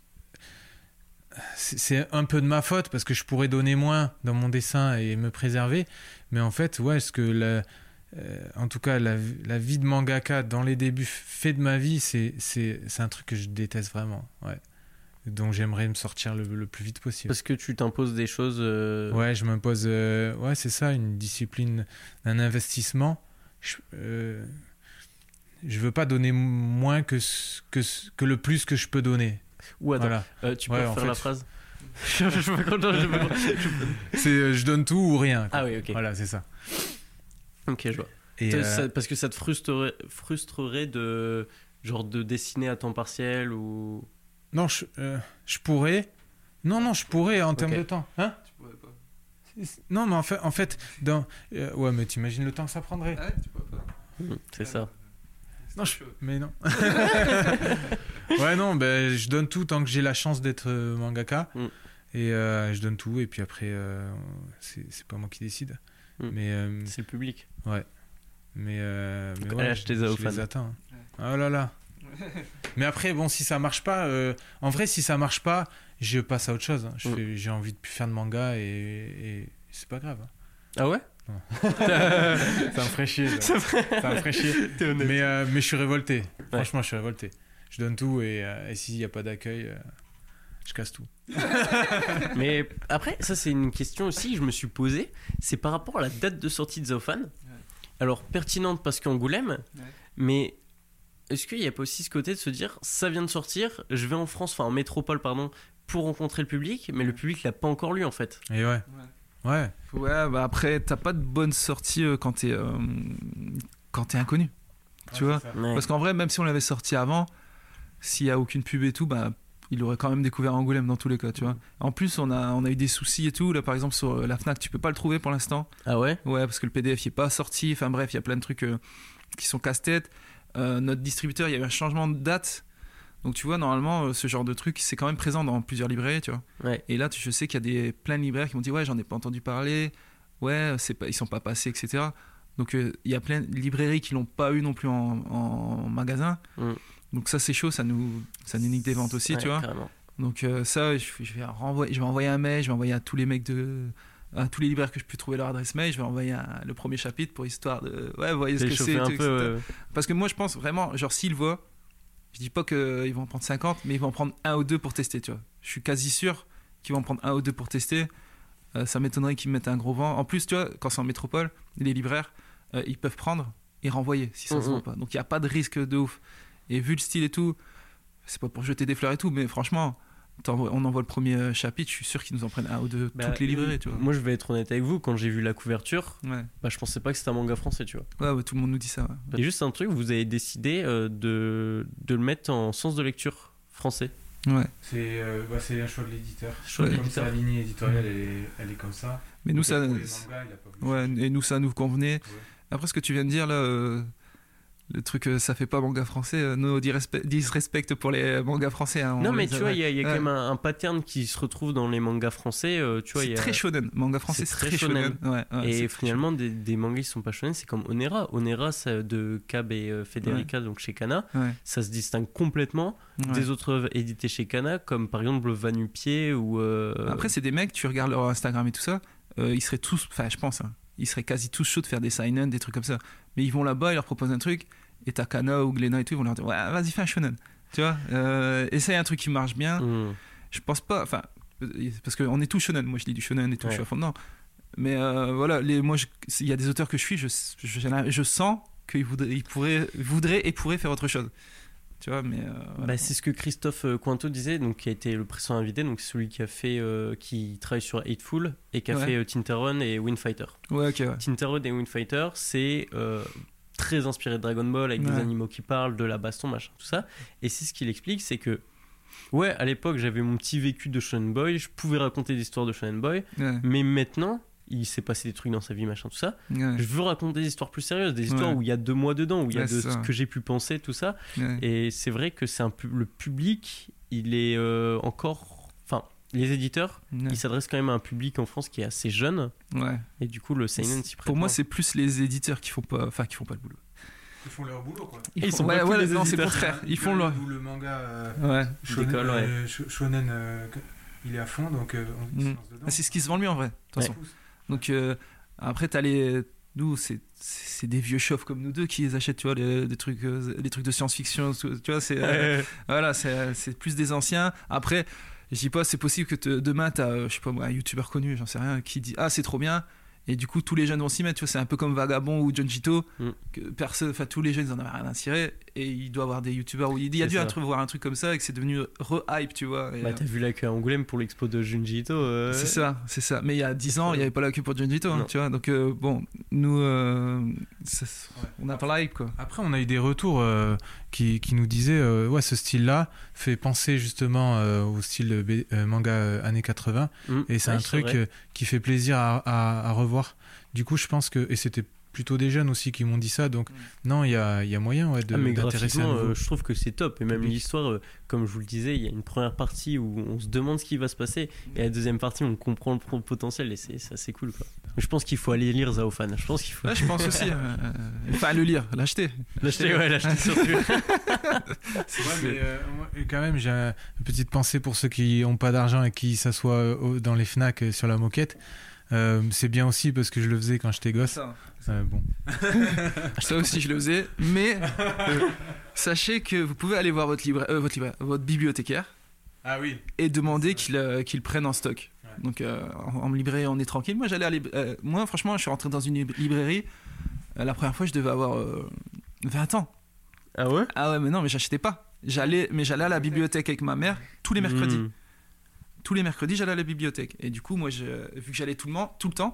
C'est un peu de ma faute parce que je pourrais donner moins dans mon dessin et me préserver. Mais en fait, ouais, ce que la, euh, en tout cas, la, la vie de mangaka dans les débuts fait de ma vie, c'est c'est- c'est un truc que je déteste vraiment. Ouais. Donc j'aimerais me sortir le, le plus vite possible. Parce que tu t'imposes des choses. euh, Ouais, je m'impose. euh, ouais, c'est ça, une discipline, un investissement. Je, euh, je veux pas donner moins que, ce- que, ce- que le plus que je peux donner. Ou Voilà. euh, tu peux Ouais, fait- la phrase je, (laughs) je suis pas content, je suis pas content. C'est euh, je donne tout ou rien. quoi. Ah oui, ok. Voilà, c'est ça. Ok, je vois. Et, euh, ça- parce que ça te frustrerait, frustrerait de genre de dessiner à temps partiel ou? non, je, euh, je pourrais. Non, non, je pourrais en termes de temps. Hein? Tu pourrais pas. non, mais en fait, en fait dans, euh, ouais, mais t'imagines le temps que ça prendrait. Ah ouais, tu pourrais pas. Hmm, C'est ça. Non, je- Mais non. (laughs) (laughs) ouais, non, ben, je donne tout tant que j'ai la chance d'être euh, mangaka. Mm. Et euh, je donne tout, et puis après, euh, c'est pas moi qui décide. Mm. Mais, euh, C'est le public. mais, euh, mais Donc, ouais, lâche tes je, je les attends. Oh là là. (laughs) Mais après, bon, si ça marche pas, euh, en vrai, si ça marche pas, je passe à autre chose. hein. Je Mm. J'ai envie de plus faire de manga, et, et c'est pas grave. hein. Ah ouais? (laughs) Ça me ferait chier. ça. Ça me ferait chier. (laughs) T'es honnête. Mais, euh, mais je suis révolté. Franchement, je suis révolté. Je donne tout et, euh, et s'il n'y a pas d'accueil, euh, je casse tout. (laughs) Mais après, ça c'est une question aussi que je me suis posée. C'est par rapport à la date de sortie de Zaofan. Alors pertinente parce qu'Angoulême, Ouais. mais est-ce qu'il n'y a pas aussi ce côté de se dire ça vient de sortir, je vais en France, enfin en métropole pardon, pour rencontrer le public, mais le public l'a pas encore lu en fait? Et ouais. Ouais. Ouais, bah après, t'as pas de bonne sortie euh, quand t'es euh, quand t'es inconnu. Tu vois Ouais. Parce qu'en vrai, même si on l'avait sorti avant, s'il y a aucune pub et tout, bah il aurait quand même découvert Angoulême dans tous les cas, tu vois. En plus, on a, on a eu des soucis et tout. Là, par exemple, sur euh, la Fnac, tu peux pas le trouver pour l'instant. Ah ouais? Ouais, parce que le PDF il est pas sorti. Enfin bref, il y a plein de trucs euh, qui sont casse-tête. Euh, notre distributeur, il y a eu un changement de date. Donc tu vois, normalement, euh, ce genre de truc, c'est quand même présent dans plusieurs librairies, tu vois. Ouais. Et là, tu- je sais qu'il y a des, plein de libraires qui m'ont dit, ouais, j'en ai pas entendu parler. Ouais, c'est pas, ils sont pas passés, etc. Donc euh, il y a plein de librairies qui l'ont pas eu non plus en, en magasin. Mm. Donc ça, c'est chaud, ça nous, ça nous nique des ventes aussi, Ouais, tu vois. carrément. Donc euh, ça, je, je vais renvoyer, je vais envoyer un mail, je vais envoyer à tous les mecs de, à tous les libraires que je peux trouver leur adresse mail, je vais envoyer un- le premier chapitre pour histoire de, ouais, vous voyez ce que c'est, Parce que moi, je pense vraiment, genre s'ils voient, je dis pas qu'ils vont en prendre 50, mais ils vont en prendre un ou deux pour tester, tu vois. Je suis quasi sûr qu'ils vont en prendre un ou deux pour tester. Euh, ça m'étonnerait qu'ils me mettent un gros vent. En plus, tu vois, quand c'est en métropole, les libraires, euh, ils peuvent prendre et renvoyer si ça se Mhm. vend pas. Donc il n'y a pas de risque de ouf. Et vu le style et tout, c'est pas pour jeter des fleurs et tout, mais franchement, on envoie le premier euh, chapitre, je suis sûr qu'ils nous en prennent un ou deux, bah, toutes les librairies, tu vois. Moi je vais être honnête avec vous, quand j'ai vu la couverture, Ouais. bah, je pensais pas que c'était un manga français, tu vois. Ouais, ouais, tout le monde nous dit ça. ouais. Et juste un truc, vous avez décidé euh, de, de le mettre en sens de lecture français. Ouais. C'est euh, bah, c'est un choix de l'éditeur. Choix de Comme l'éditeur. sa ligne éditoriale, elle est, elle est comme ça. Mais nous, ça, mangas, ouais, et nous, ça nous convenait. Ouais. Après ce que tu viens de dire là, euh, le truc euh, ça fait pas manga français, euh, no disrespect, pour les mangas français. hein, on Non, mais tu a- vois, il y a, il y a quand même un, un pattern qui se retrouve dans les mangas français. euh, tu vois, C'est très shonen, manga français c'est très très shonen. Ouais, ouais, Et finalement, des, des mangas qui sont pas shonen, c'est comme Onera. Onera ça, de Cab et euh, Federica, donc chez Kana, ça se distingue complètement des autres œuvres éditées chez Kana, comme par exemple le Vanupier ou. euh, Après c'est des mecs, tu regardes leur Instagram et tout ça, ils seraient tous, enfin je pense, hein, ils seraient quasi tous chauds de faire des sign des trucs comme ça. Mais ils vont là-bas, ils leur proposent un truc, et t'as Kana ou Glenna et tout, ils vont leur dire ouais vas-y fais un shonen, tu vois, euh, essaye un truc qui marche bien. hmm. je pense pas enfin euh, parce qu'on est tous shonen moi je dis du shonen et tout Ouais. je suis à fond dedans mais euh, voilà les moi il y a des auteurs que je suis je, je, je sens qu'il voudrait, il pourrait, voudrait et pourrait faire autre chose. Tu vois, mais. euh, voilà. Bah, c'est ce que Christophe Cointeau disait, donc qui a été le précédent invité, donc celui qui a fait, euh, qui travaille sur Hateful et qui a Ouais. fait Tinterrun et Windfighter. Ouais, ok, ouais. Tinterun et Windfighter, c'est très inspiré de Dragon Ball avec des animaux qui parlent, de la baston, machin, tout ça. Et c'est ce qu'il explique, c'est que ouais, à l'époque j'avais mon petit vécu de Shonen Boy, je pouvais raconter des histoires de Shonen Boy, Ouais, mais maintenant il s'est passé des trucs dans sa vie, machin, tout ça. ouais, Je veux raconter des histoires plus sérieuses, des histoires Ouais. où il y a de moi dedans, où il y a de ce que j'ai pu penser, tout ça. Et c'est vrai que c'est un pu- le public, il est euh, encore, les éditeurs, Ouais. ils s'adressent quand même à un public en France qui est assez jeune, Ouais. et du coup le seinen s'y prête. Pour moi, c'est plus les éditeurs qui font pas, enfin, qui font pas le boulot. Ils font leur boulot, quoi. Ils sont ouais, ouais, les non, c'est le contraire. Ils font leur. Où le manga euh, Ouais. shonen, euh, sh- shonen, euh, il est à fond, donc euh, on se Mm. lance dedans. Ah, c'est ce qui se vend le mieux en vrai. De toute Ouais. façon. Donc euh, après, t'as les. Nous, c'est c'est des vieux chauves comme nous deux qui les achètent, tu vois, les, des trucs, des trucs de science-fiction. Tu vois, c'est euh, voilà, c'est c'est plus des anciens. Après, je dis pas, c'est possible que te- demain, t'as, euh, je sais pas moi, un youtubeur connu, j'en sais rien, qui dit ah c'est trop bien. Et du coup, tous les jeunes vont s'y mettre. Tu vois, c'est un peu comme Vagabond ou John Jito. Mm. que personne, enfin tous les jeunes, ils en avaient rien à cirer. Et il doit avoir des youtubeurs où il y a dû un truc, voir un truc comme ça et que c'est devenu re-hype, tu vois. Et, Bah, euh, t'as vu la queue à Angoulême pour l'expo de Junji Ito euh, c'est ça, c'est ça. Mais il y a 10 ans, il n'y avait pas la queue pour Junji Ito, hein, tu vois. Donc, euh, bon, nous, euh, ça- Ouais. on n'a pas la hype, quoi. Après, on a eu des retours euh, qui, qui nous disaient euh, ouais, ce style-là fait penser justement euh, au style B- euh, manga euh, années 80 Mm. et c'est Ouais, un truc euh, qui fait plaisir à, à- à revoir. Du coup, je pense que et c'était plutôt des jeunes aussi qui m'ont dit ça, donc Mm. non, il y a, il y a moyen ouais, de Ah, mais d'intéresser un graphiquement, nouveau. euh, je trouve que c'est top. Et même l'histoire, euh, comme je vous le disais, il y a une première partie où on se demande ce qui va se passer. Et la deuxième partie, on comprend le potentiel. Et c'est c'est assez cool. Quoi. Je pense qu'il faut aller lire Zaofan. Je pense qu'il faut Ouais, je pense aussi. (laughs) euh, enfin, le lire, l'acheter. l'acheter. Ouais, l'acheter surtout. (laughs) (laughs) C'est vrai, mais euh, quand même, j'ai un- une petite pensée pour ceux qui n'ont pas d'argent et qui s'assoient dans les Fnac sur la moquette. Euh, c'est bien aussi parce que je le faisais quand j'étais gosse. Ça, Euh, bon. (laughs) ça aussi, je le faisais. Mais euh, sachez que vous pouvez aller voir votre, euh, votre, libraire- votre bibliothécaire Ah oui. et demander qu'il euh, qu'il prenne en stock. Ouais. Donc, euh, en, en librairie, on est tranquille. Moi, j'allais lib- euh, moi, franchement, je suis rentré dans une lib- librairie. euh, la première fois, je devais avoir euh, 20 ans. Ah ouais? Ah ouais, mais non, mais j'achetais pas. J'allais, mais j'allais à la bibliothèque avec ma mère tous les mercredis. Mm. Tous les mercredis, j'allais à la bibliothèque. Et du coup, moi, je, vu que j'allais tout le, tout le temps,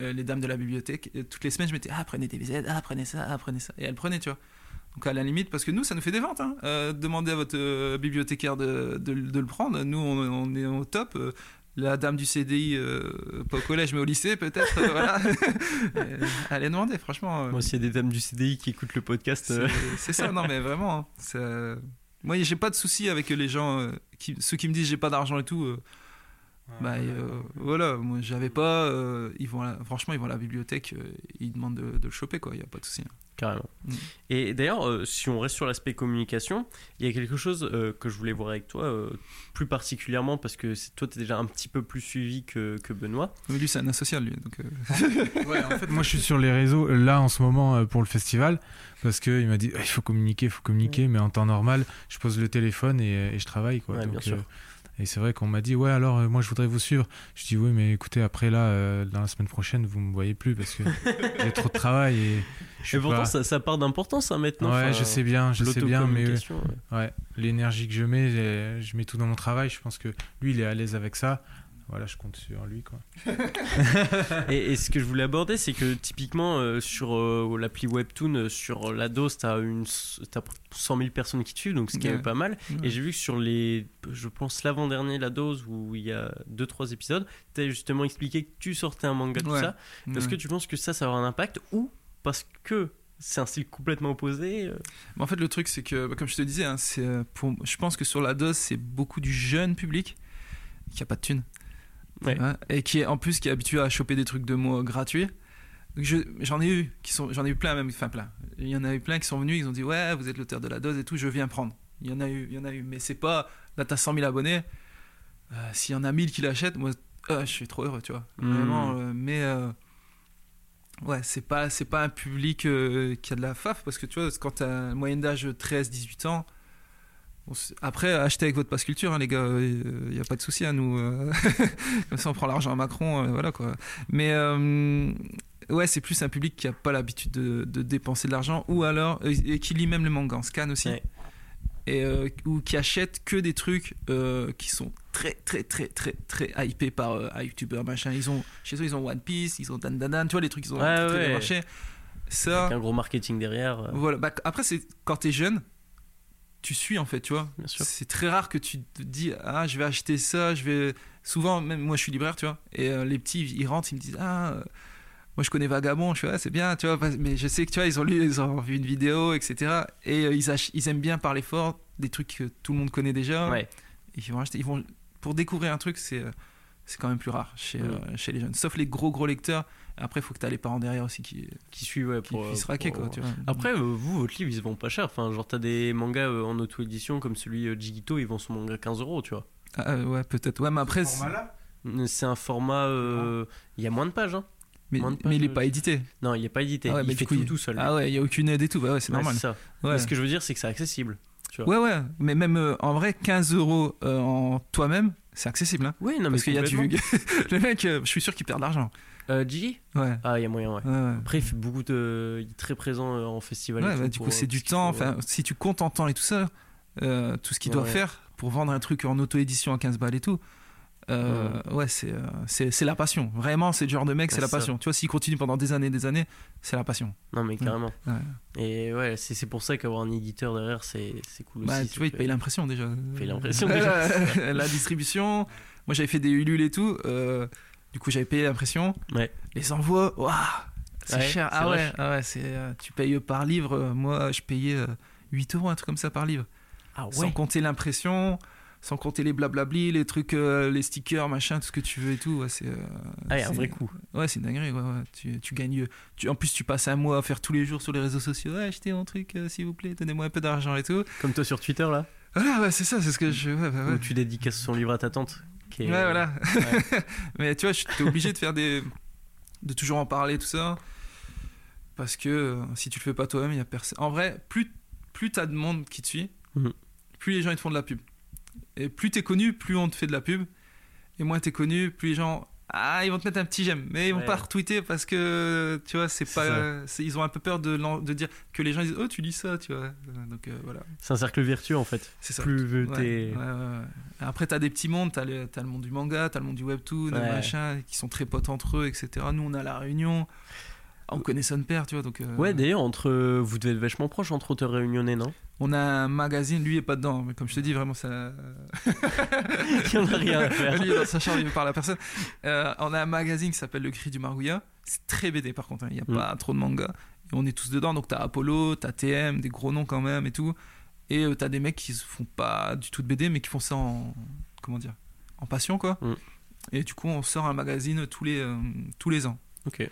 euh, les dames de la bibliothèque, euh, toutes les semaines, je mettais Ah, prenez des VZ, ah, prenez ça, ah, prenez ça. Et elles prenaient, tu vois. Donc, à la limite, parce que nous, ça nous fait des ventes. Hein. Euh, demandez à votre bibliothécaire de, de- de le prendre. Nous, on, on est au top. La dame du CDI, pas au collège, mais au lycée, peut-être. voilà. (laughs) Allez demander, franchement. Moi, s'il y a des dames du CDI qui écoutent le podcast, c'est c'est ça, non mais vraiment. hein, ça- Moi, j'ai pas de souci avec les gens, euh, ceux qui me disent j'ai pas d'argent et tout. Bah euh, voilà, moi j'avais pas. euh, ils vont, la- franchement, ils vont à la bibliothèque, euh, ils demandent de, de le choper quoi. Il y a pas de souci. hein. carrément. Mm. Et d'ailleurs, euh, si on reste sur l'aspect communication, il y a quelque chose euh, que je voulais voir avec toi, euh, plus particulièrement parce que toi, tu es déjà un petit peu plus suivi que, que Benoît. Mais lui, c'est un asocial lui. Donc, euh, (laughs) Ouais, en fait, moi je suis sur les réseaux là en ce moment euh, pour le festival parce qu'il m'a dit il faut communiquer, il faut communiquer, mais en temps normal, je pose le téléphone et, et je travaille. Quoi. Ouais, bien sûr. Et c'est vrai qu'on m'a dit ouais, alors euh, moi je voudrais vous suivre. Je dis oui, mais écoutez, après là, euh, dans la semaine prochaine, vous me voyez plus parce que (laughs) j'ai trop de travail et je Et pourtant, pas- ça, ça part d'importance hein, maintenant. Ouais, enfin, je sais bien, je sais bien, mais euh, ouais. ouais, l'énergie que je mets, je mets tout dans mon travail. Je pense que lui, il est à l'aise avec ça. Voilà, je compte sur lui. Quoi. (laughs) Et, et ce que je voulais aborder, c'est que typiquement euh, sur euh, l'appli Webtoon, euh, sur la dose, t'as une, t'as 100 000 personnes qui te suivent, donc ce qui est Ouais. pas mal. Ouais. Et j'ai vu que sur les, je pense l'avant-dernier, la dose, où il y a 2-3 épisodes, t'as justement expliqué que tu sortais un manga, tout Ouais. ça. Est-ce ouais. que tu penses que ça, ça va avoir un impact ou parce que c'est un style complètement opposé euh, Mais en fait, le truc, c'est que, comme je te disais, hein, c'est, pour, je pense que sur la dose, c'est beaucoup du jeune public qui a pas de thunes. Ouais. Hein, et qui est en plus qui est habitué à choper des trucs de mots gratuits. Je- j'en ai eu qui sont, j'en ai eu plein même, enfin plein. Il y en a eu plein qui sont venus, ils ont dit ouais, vous êtes l'auteur de la dose et tout, je viens prendre. Il y en a eu, il y en a eu, mais c'est pas là t'as 100 000 abonnés. euh, S'il y en a 1000 qui l'achètent, moi, euh, je suis trop heureux, tu vois. Vraiment, euh, mais ouais, c'est pas, c'est pas un public qui a de la faf parce que tu vois, quand t'as moyenne d'âge 13-18 ans. Après, achetez avec votre passe culture, hein, les gars. Il n'y a pas de souci à nous. euh, (laughs) Comme ça, on prend l'argent à Macron, euh, voilà quoi. Mais euh, Ouais, c'est plus un public qui a pas l'habitude de, de dépenser de l'argent ou alors euh, et qui lit même le manga en scan aussi. Ouais. Et euh, ou qui achète que des trucs euh, qui sont très très très très très hypés par euh, un youtubeur machin. Ils ont chez eux ils ont One Piece, ils ont Dan Dan Dan, tu vois les trucs ils ont Ouais, très, très bien ouais. marché. Ça, Avec un gros marketing derrière. euh, voilà. Bah, après c'est quand t'es jeune, tu suis en fait, tu vois. C'est très rare que tu te dis ah je vais acheter ça, je vais souvent même moi je suis libraire, tu vois. Et euh, les petits ils rentrent, ils me disent ah euh, moi je connais Vagabond, je fais ah, c'est bien, tu vois. Mais je sais que tu vois ils ont lu, ils ont vu une vidéo, etc. Et euh, ils, ils aiment bien parler fort des trucs que tout le monde connaît déjà. Ouais. Ils vont acheter, ils vont pour découvrir un truc c'est euh, c'est quand même plus rare chez, Mm. chez les jeunes. Sauf les gros gros lecteurs. Après il faut que tu as les parents derrière aussi qui Qui suit, ouais, qui pour. puissent euh, raquer pour- quoi, tu vois. Après, euh, vous, votre livre, ils se vendent pas cher. Enfin, genre, t'as des mangas euh, en auto-édition comme celui euh, Jigito, ils vendent son manga 15 euros, tu vois. Ah, euh, ouais peut-être. Ouais mais après c'est- un format. euh, Il y a moins de pages, hein. mais, il est pages, pas édité. Non, il est pas édité. Ah ouais, il mais fait tout, il- tout seul. Ah ouais, il y a aucune aide et tout. Bah ouais, c'est Ouais, normal. c'est ça. Ouais. Mais ce que je veux dire, c'est que c'est accessible. tu vois. Ouais, ouais, mais même euh, en vrai, 15 euros euh, en toi-même, c'est accessible. Hein, Oui, non, mais parce qu'il y a du. (laughs) le mec, euh, je suis sûr qu'il perd de l'argent. Euh, Gigi Ouais. Ah, il y a moyen, ouais. Ouais, ouais. Après, il fait beaucoup de. Il est très présent euh, en festival. et Ouais, tout bah, du pour, coup, euh, c'est du temps. Enfin, si tu comptes en temps et tout ça, euh, tout ce qu'il doit faire pour vendre un truc en auto-édition à 15 balles et tout. euh, ouais, c'est, euh, la passion. Vraiment, c'est le genre de mec, c'est la ça. passion. Tu vois, s'il continue pendant des années et des années, c'est la passion. Non, mais carrément. Et ouais, c'est pour ça qu'avoir un éditeur derrière, c'est cool Bah, aussi. tu vois, il ça paye l'impression déjà. paye l'impression, Euh, (laughs) la distribution. Moi, j'avais fait des Ulule et tout. euh, du coup, j'avais payé l'impression. Ouais. Les envois, waouh, c'est Ouais, cher. Ah ouais, ah ouais, c'est, euh, tu payes par livre. Euh, Moi, je payais euh, 8 euros, un truc comme ça par livre. Ah Sans ouais. compter l'impression, sans compter les blablabli, les trucs, euh, les stickers, machin, tout ce que tu veux et tout. Ouais, c'est, euh, Ah, il y a un vrai coup. Ouais, c'est dinguerie. Ouais, ouais. Tu, tu gagnes. Tu, en plus, tu passes un mois à faire tous les jours sur les réseaux sociaux. Ouais, achetez mon truc, euh, s'il vous plaît, donnez-moi un peu d'argent et tout. Comme toi sur Twitter, là, Voilà, ouais, c'est ça, c'est ce que je. Ouais, ouais, ouais. où tu dédicaces son livre à ta tante. Qui est- Ouais, voilà. (laughs) Mais tu vois, t'es obligé de faire des. de toujours en parler, tout ça. Parce que euh, si tu le fais pas toi-même, il y a personne. En vrai, plus, plus t'as de monde qui te suit, Mhm. plus les gens ils te font de la pub. Et plus t'es connu, plus on te fait de la pub. Et moins t'es connu, plus les gens. Ah, ils vont te mettre un petit j'aime. Mais ils vont Ouais. pas retweeter parce que, tu vois, c'est pas. Ils ont un peu peur de, de dire que les gens disent Oh, tu lis ça, tu vois. Donc euh, voilà. C'est un cercle vertueux en fait. C'est ça. Plus Ouais, t'es. ouais, ouais, ouais. Après, t'as des petits mondes, t'as le, t'as le monde du manga, t'as le monde du webtoon, Ouais. machin, qui sont très potes entre eux, etc. Nous, on a la réunion, on connaît son père, tu vois, donc euh, Ouais, d'ailleurs, entre vous devez être vachement proches entre auteurs réunionnais, non? On a un magazine, lui est pas dedans, mais comme je te dis, vraiment, ça. (laughs) Il en a rien à (laughs) faire. lui, dans sa chambre, il veut parler à personne. Euh, on a un magazine qui s'appelle Le Cri du Margouilla, c'est très BD par contre, hein, il n'y a Mm. pas trop de manga. Et on est tous dedans, donc t'as Apollo, t'as TM, des gros noms quand même et tout. Et euh, t'as des mecs qui se font pas du tout de BD, mais qui font ça en. Comment dire En passion, quoi. Mm. Et du coup, on sort un magazine tous les, euh, tous les ans. Ok. Ouais,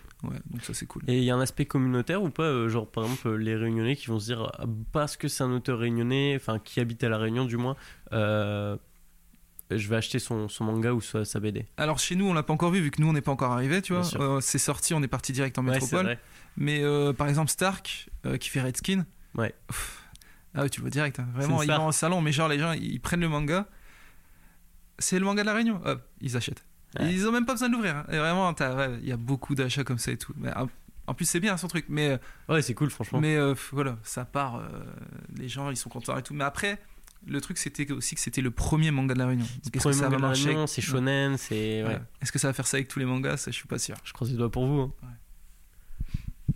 donc ça, c'est cool. Et il y a un aspect communautaire ou pas euh, Genre, par exemple, euh, les réunionnais qui vont se dire, ah, parce que c'est un auteur réunionnais, enfin, qui habite à La Réunion du moins, euh, je vais acheter son, son manga ou sa, sa BD. Alors, chez nous, on l'a pas encore vu, vu que nous, on n'est pas encore arrivé, tu vois. Euh, c'est sorti, on est parti direct en Ouais, métropole. vrai. mais euh, par exemple, Stark, euh, qui fait Redskin. Ouais. Pff, ah oui, tu le vois direct. hein. Vraiment, star. vont au salon, mais genre, les gens, ils prennent le manga. C'est le manga de la Réunion Hop, ils achètent. Ouais. Ils ont même pas besoin de l'ouvrir. hein. Et vraiment, ouais, il y a beaucoup d'achats comme ça et tout. Mais, en- plus, c'est bien son truc. Mais, Ouais, c'est cool, franchement. mais euh, voilà, ça part. euh, les gens, ils sont contents et tout. Mais après, le truc, c'était aussi que c'était le premier manga de la Réunion. Est-ce que Premier ça manga va de La marcher Réunion, c'est shonen, c'est. Ouais. Ouais. Est-ce que ça va faire ça avec tous les mangas Ça, je suis pas sûr. Je croise les doigts pour vous. hein.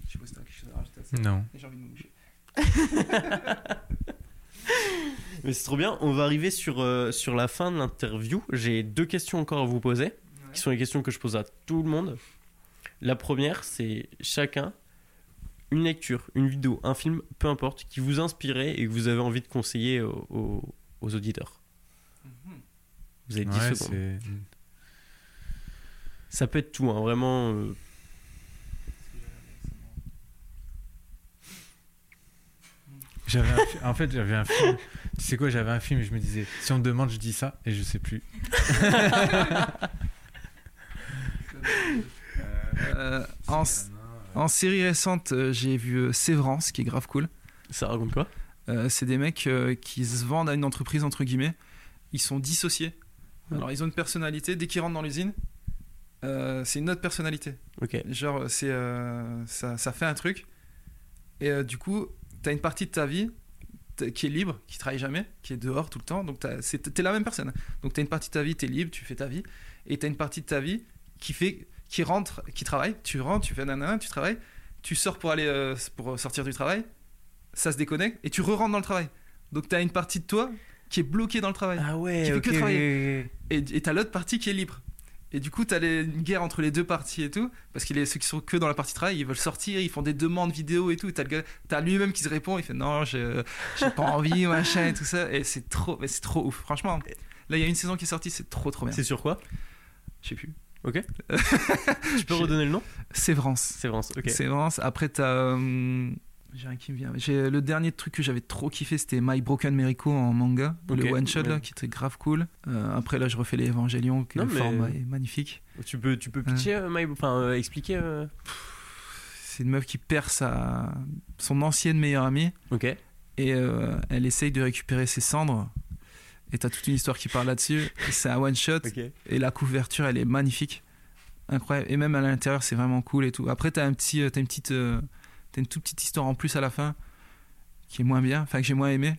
Je sais pas si t'as quelque chose à rajouter à ça. Non. J'ai envie de me moucher. Mais c'est trop bien. On va arriver sur, euh, sur la fin de l'interview. J'ai deux questions encore à vous poser, qui sont les questions que je pose à tout le monde. La première, c'est chacun une lecture, une vidéo, un film, peu importe, qui vous inspirait et que vous avez envie de conseiller aux, aux- aux auditeurs. Vous avez 10 Ouais, secondes. Ça peut être tout, hein, vraiment. euh, J'avais un fi- en fait, j'avais un film. Tu sais quoi, j'avais un film et je me disais, si on me demande, je dis ça et je sais plus. (laughs) Euh, en, en série récente, euh, j'ai vu euh, Sévrance, qui est grave cool. Ça raconte quoi? Euh, c'est des mecs euh, qui se vendent à une entreprise, entre guillemets. Ils sont dissociés. Alors, ils ont une personnalité. Dès qu'ils rentrent dans l'usine, euh, c'est une autre personnalité. Ok. Genre, c'est, euh, ça, ça fait un truc. Et euh, du coup, t'as une partie de ta vie qui est libre, qui travaille jamais, qui est dehors tout le temps. Donc, t'es la même personne. Donc, t'as une partie de ta vie, t'es libre, tu fais ta vie. Et t'as une partie de ta vie qui fait, qui rentre, qui travaille. Tu rentres, tu fais nanana, tu travailles. Tu sors pour aller, euh, pour sortir du travail. Ça se déconnecte et tu re-rentres dans le travail. Donc, t'as une partie de toi qui est bloquée dans le travail. Ah ouais, Qui fait ok, que travailler. Et et t'as l'autre partie qui est libre. Et du coup, t'as les- une guerre entre les deux parties et tout. Parce qu'il y a ceux qui sont que dans la partie travail, ils veulent sortir, ils font des demandes vidéo et tout. T'as, le t'as lui-même qui se répond, il fait non, j'ai, pas (laughs) envie, machin et tout ça. Et c'est trop, c'est trop ouf. Franchement, là, il y a une saison qui est sortie, c'est trop trop bien. C'est sur quoi? Je sais plus. (laughs) Tu peux redonner le nom? Sévrance. Sévrance, ok. Sévrance. Après, t'as. hum, j'ai rien qui me vient. J'ai, le dernier truc que j'avais trop kiffé, c'était My Broken Miracle en manga. Ok, Le one shot là, qui était grave cool. Euh, après, là, je refais les Évangélions, que Non, le mais- format est magnifique. Tu peux, tu peux pitcher, euh, My- enfin, euh, expliquer. euh, C'est une meuf qui perd sa... son ancienne meilleure amie Ok. et euh, elle essaye de récupérer ses cendres. Et t'as toute une histoire qui parle là-dessus. C'est un one shot et la couverture elle est magnifique, incroyable. Et même à l'intérieur c'est vraiment cool et tout. Après t'as un petit, euh, t'as une petite, euh, t'as une toute petite histoire en plus à la fin qui est moins bien, enfin que j'ai moins aimé.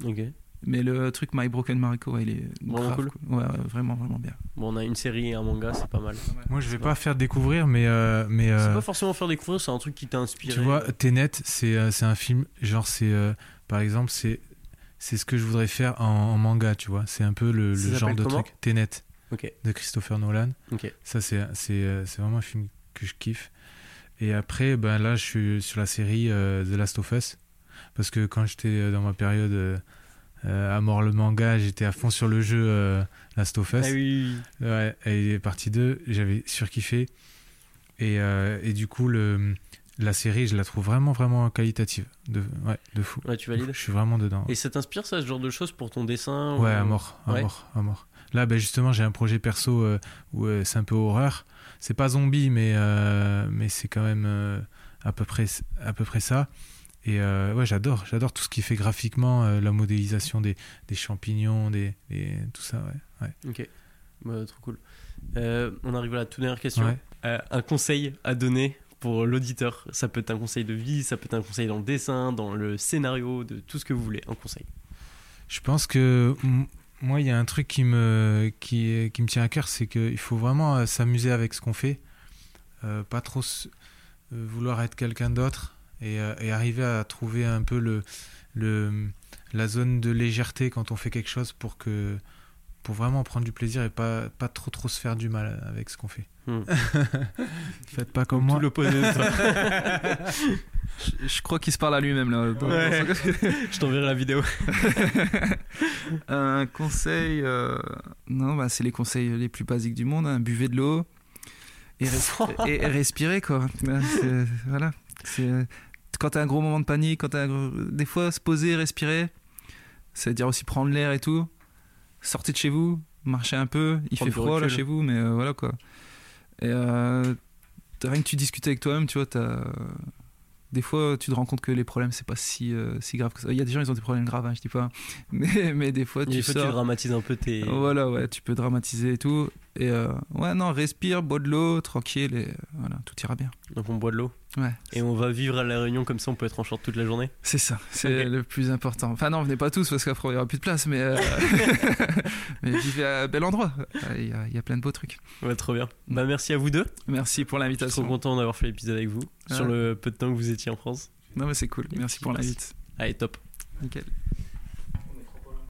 Mais le truc My Broken Mariko, ouais, il est Vraiment grave cool. Ouais, ouais, vraiment vraiment bien. Bon, on a une série et un manga, c'est pas mal. Moi, je vais pas faire découvrir, mais, euh, mais C'est euh, pas forcément faire découvrir, c'est un truc qui t'a inspiré. tu vois, Tenet, c'est c'est un film, genre, c'est euh, par exemple, c'est c'est ce que je voudrais faire en, en manga, tu vois. C'est un peu le, genre de truc. Tenet de Christopher Nolan. Ça, c'est c'est euh, c'est vraiment un film que je kiffe. Et après, ben là, je suis sur la série euh, The Last of Us. Parce que quand j'étais euh, dans ma période euh, à mort le manga, j'étais à fond sur le jeu euh, Last of Us. Ah oui, oui, Ouais, et partie 2, j'avais surkiffé. Et, et du coup, le, la série, je la trouve vraiment, vraiment qualitative. De, ouais, de fou. Ouais, tu valides. Je suis vraiment dedans. Et ça t'inspire, ça, ce genre de choses pour ton dessin Ouais, ou- à mort, à Ouais. mort, à mort. Là, ben, justement, j'ai un projet perso euh, où euh, c'est un peu horreur. C'est pas zombie, mais, euh, mais c'est quand même à, peu près, à peu près ça. Et ouais, j'adore, j'adore tout ce qui fait graphiquement, la modélisation des, des champignons, des, des- tout ça, ouais. ouais. Ok. Bah, trop cool. On arrive à la toute dernière question. Un conseil à donner pour l'auditeur. Ça peut être un conseil de vie, ça peut être un conseil dans le dessin, dans le scénario, de tout ce que vous voulez. Un conseil. Je pense que moi, il y a un truc qui me, qui, me tient à cœur, c'est qu'il faut vraiment euh, s'amuser avec ce qu'on fait, Euh, pas trop euh, vouloir être quelqu'un d'autre et, et arriver à trouver un peu le, le, la zone de légèreté quand on fait quelque chose pour que pour vraiment prendre du plaisir et pas, pas trop trop se faire du mal avec ce qu'on fait. Hmm. (laughs) Faites pas comme Tout moi. l'opposé de toi. (laughs) Je, je crois qu'il se parle à lui-même là. dans- Ouais. dans son- (laughs) Je t'enverrai la vidéo. Un conseil, euh, non, bah, c'est les conseils les plus basiques du monde. hein. Buvez de l'eau et, res- et- et respirez quoi. C'est- voilà. C'est euh, quand t'as un gros moment de panique, quand t'as un gros- des fois se poser, respirer, c'est-à-dire aussi prendre l'air et tout. Sortez de chez vous, marchez un peu. Il fait froid là chez vous, mais euh, voilà quoi. Et euh, t'as rien que tu discutes avec toi-même, tu vois, t'as des fois, tu te rends compte que les problèmes, c'est pas si, euh, si grave que ça. Il y a des gens, ils ont des problèmes graves, hein, je dis pas. (laughs) Mais, mais des fois, tu Des fois, tu sors- dramatises un peu tes. voilà, ouais, tu peux dramatiser et tout. Et euh, ouais, non, respire, bois de l'eau, tranquille, et euh, voilà, tout ira bien. Donc, on boit de l'eau. Ouais. Et on va vivre à la Réunion comme ça, on peut être en short toute la journée. C'est ça, c'est le plus important. Enfin, non, venez pas tous parce qu'après, il n'y aura plus de place, mais, euh, (laughs) (laughs) mais vivez à un bel endroit. Il y, a, il y a plein de beaux trucs. Ouais, trop bien. Bah, merci à vous deux. Merci pour Je suis trop l'invitation. content d'avoir fait l'épisode avec vous sur le peu de temps que vous étiez en France. Non, mais c'est cool. Merci pour l'invite. Allez, top. Nickel.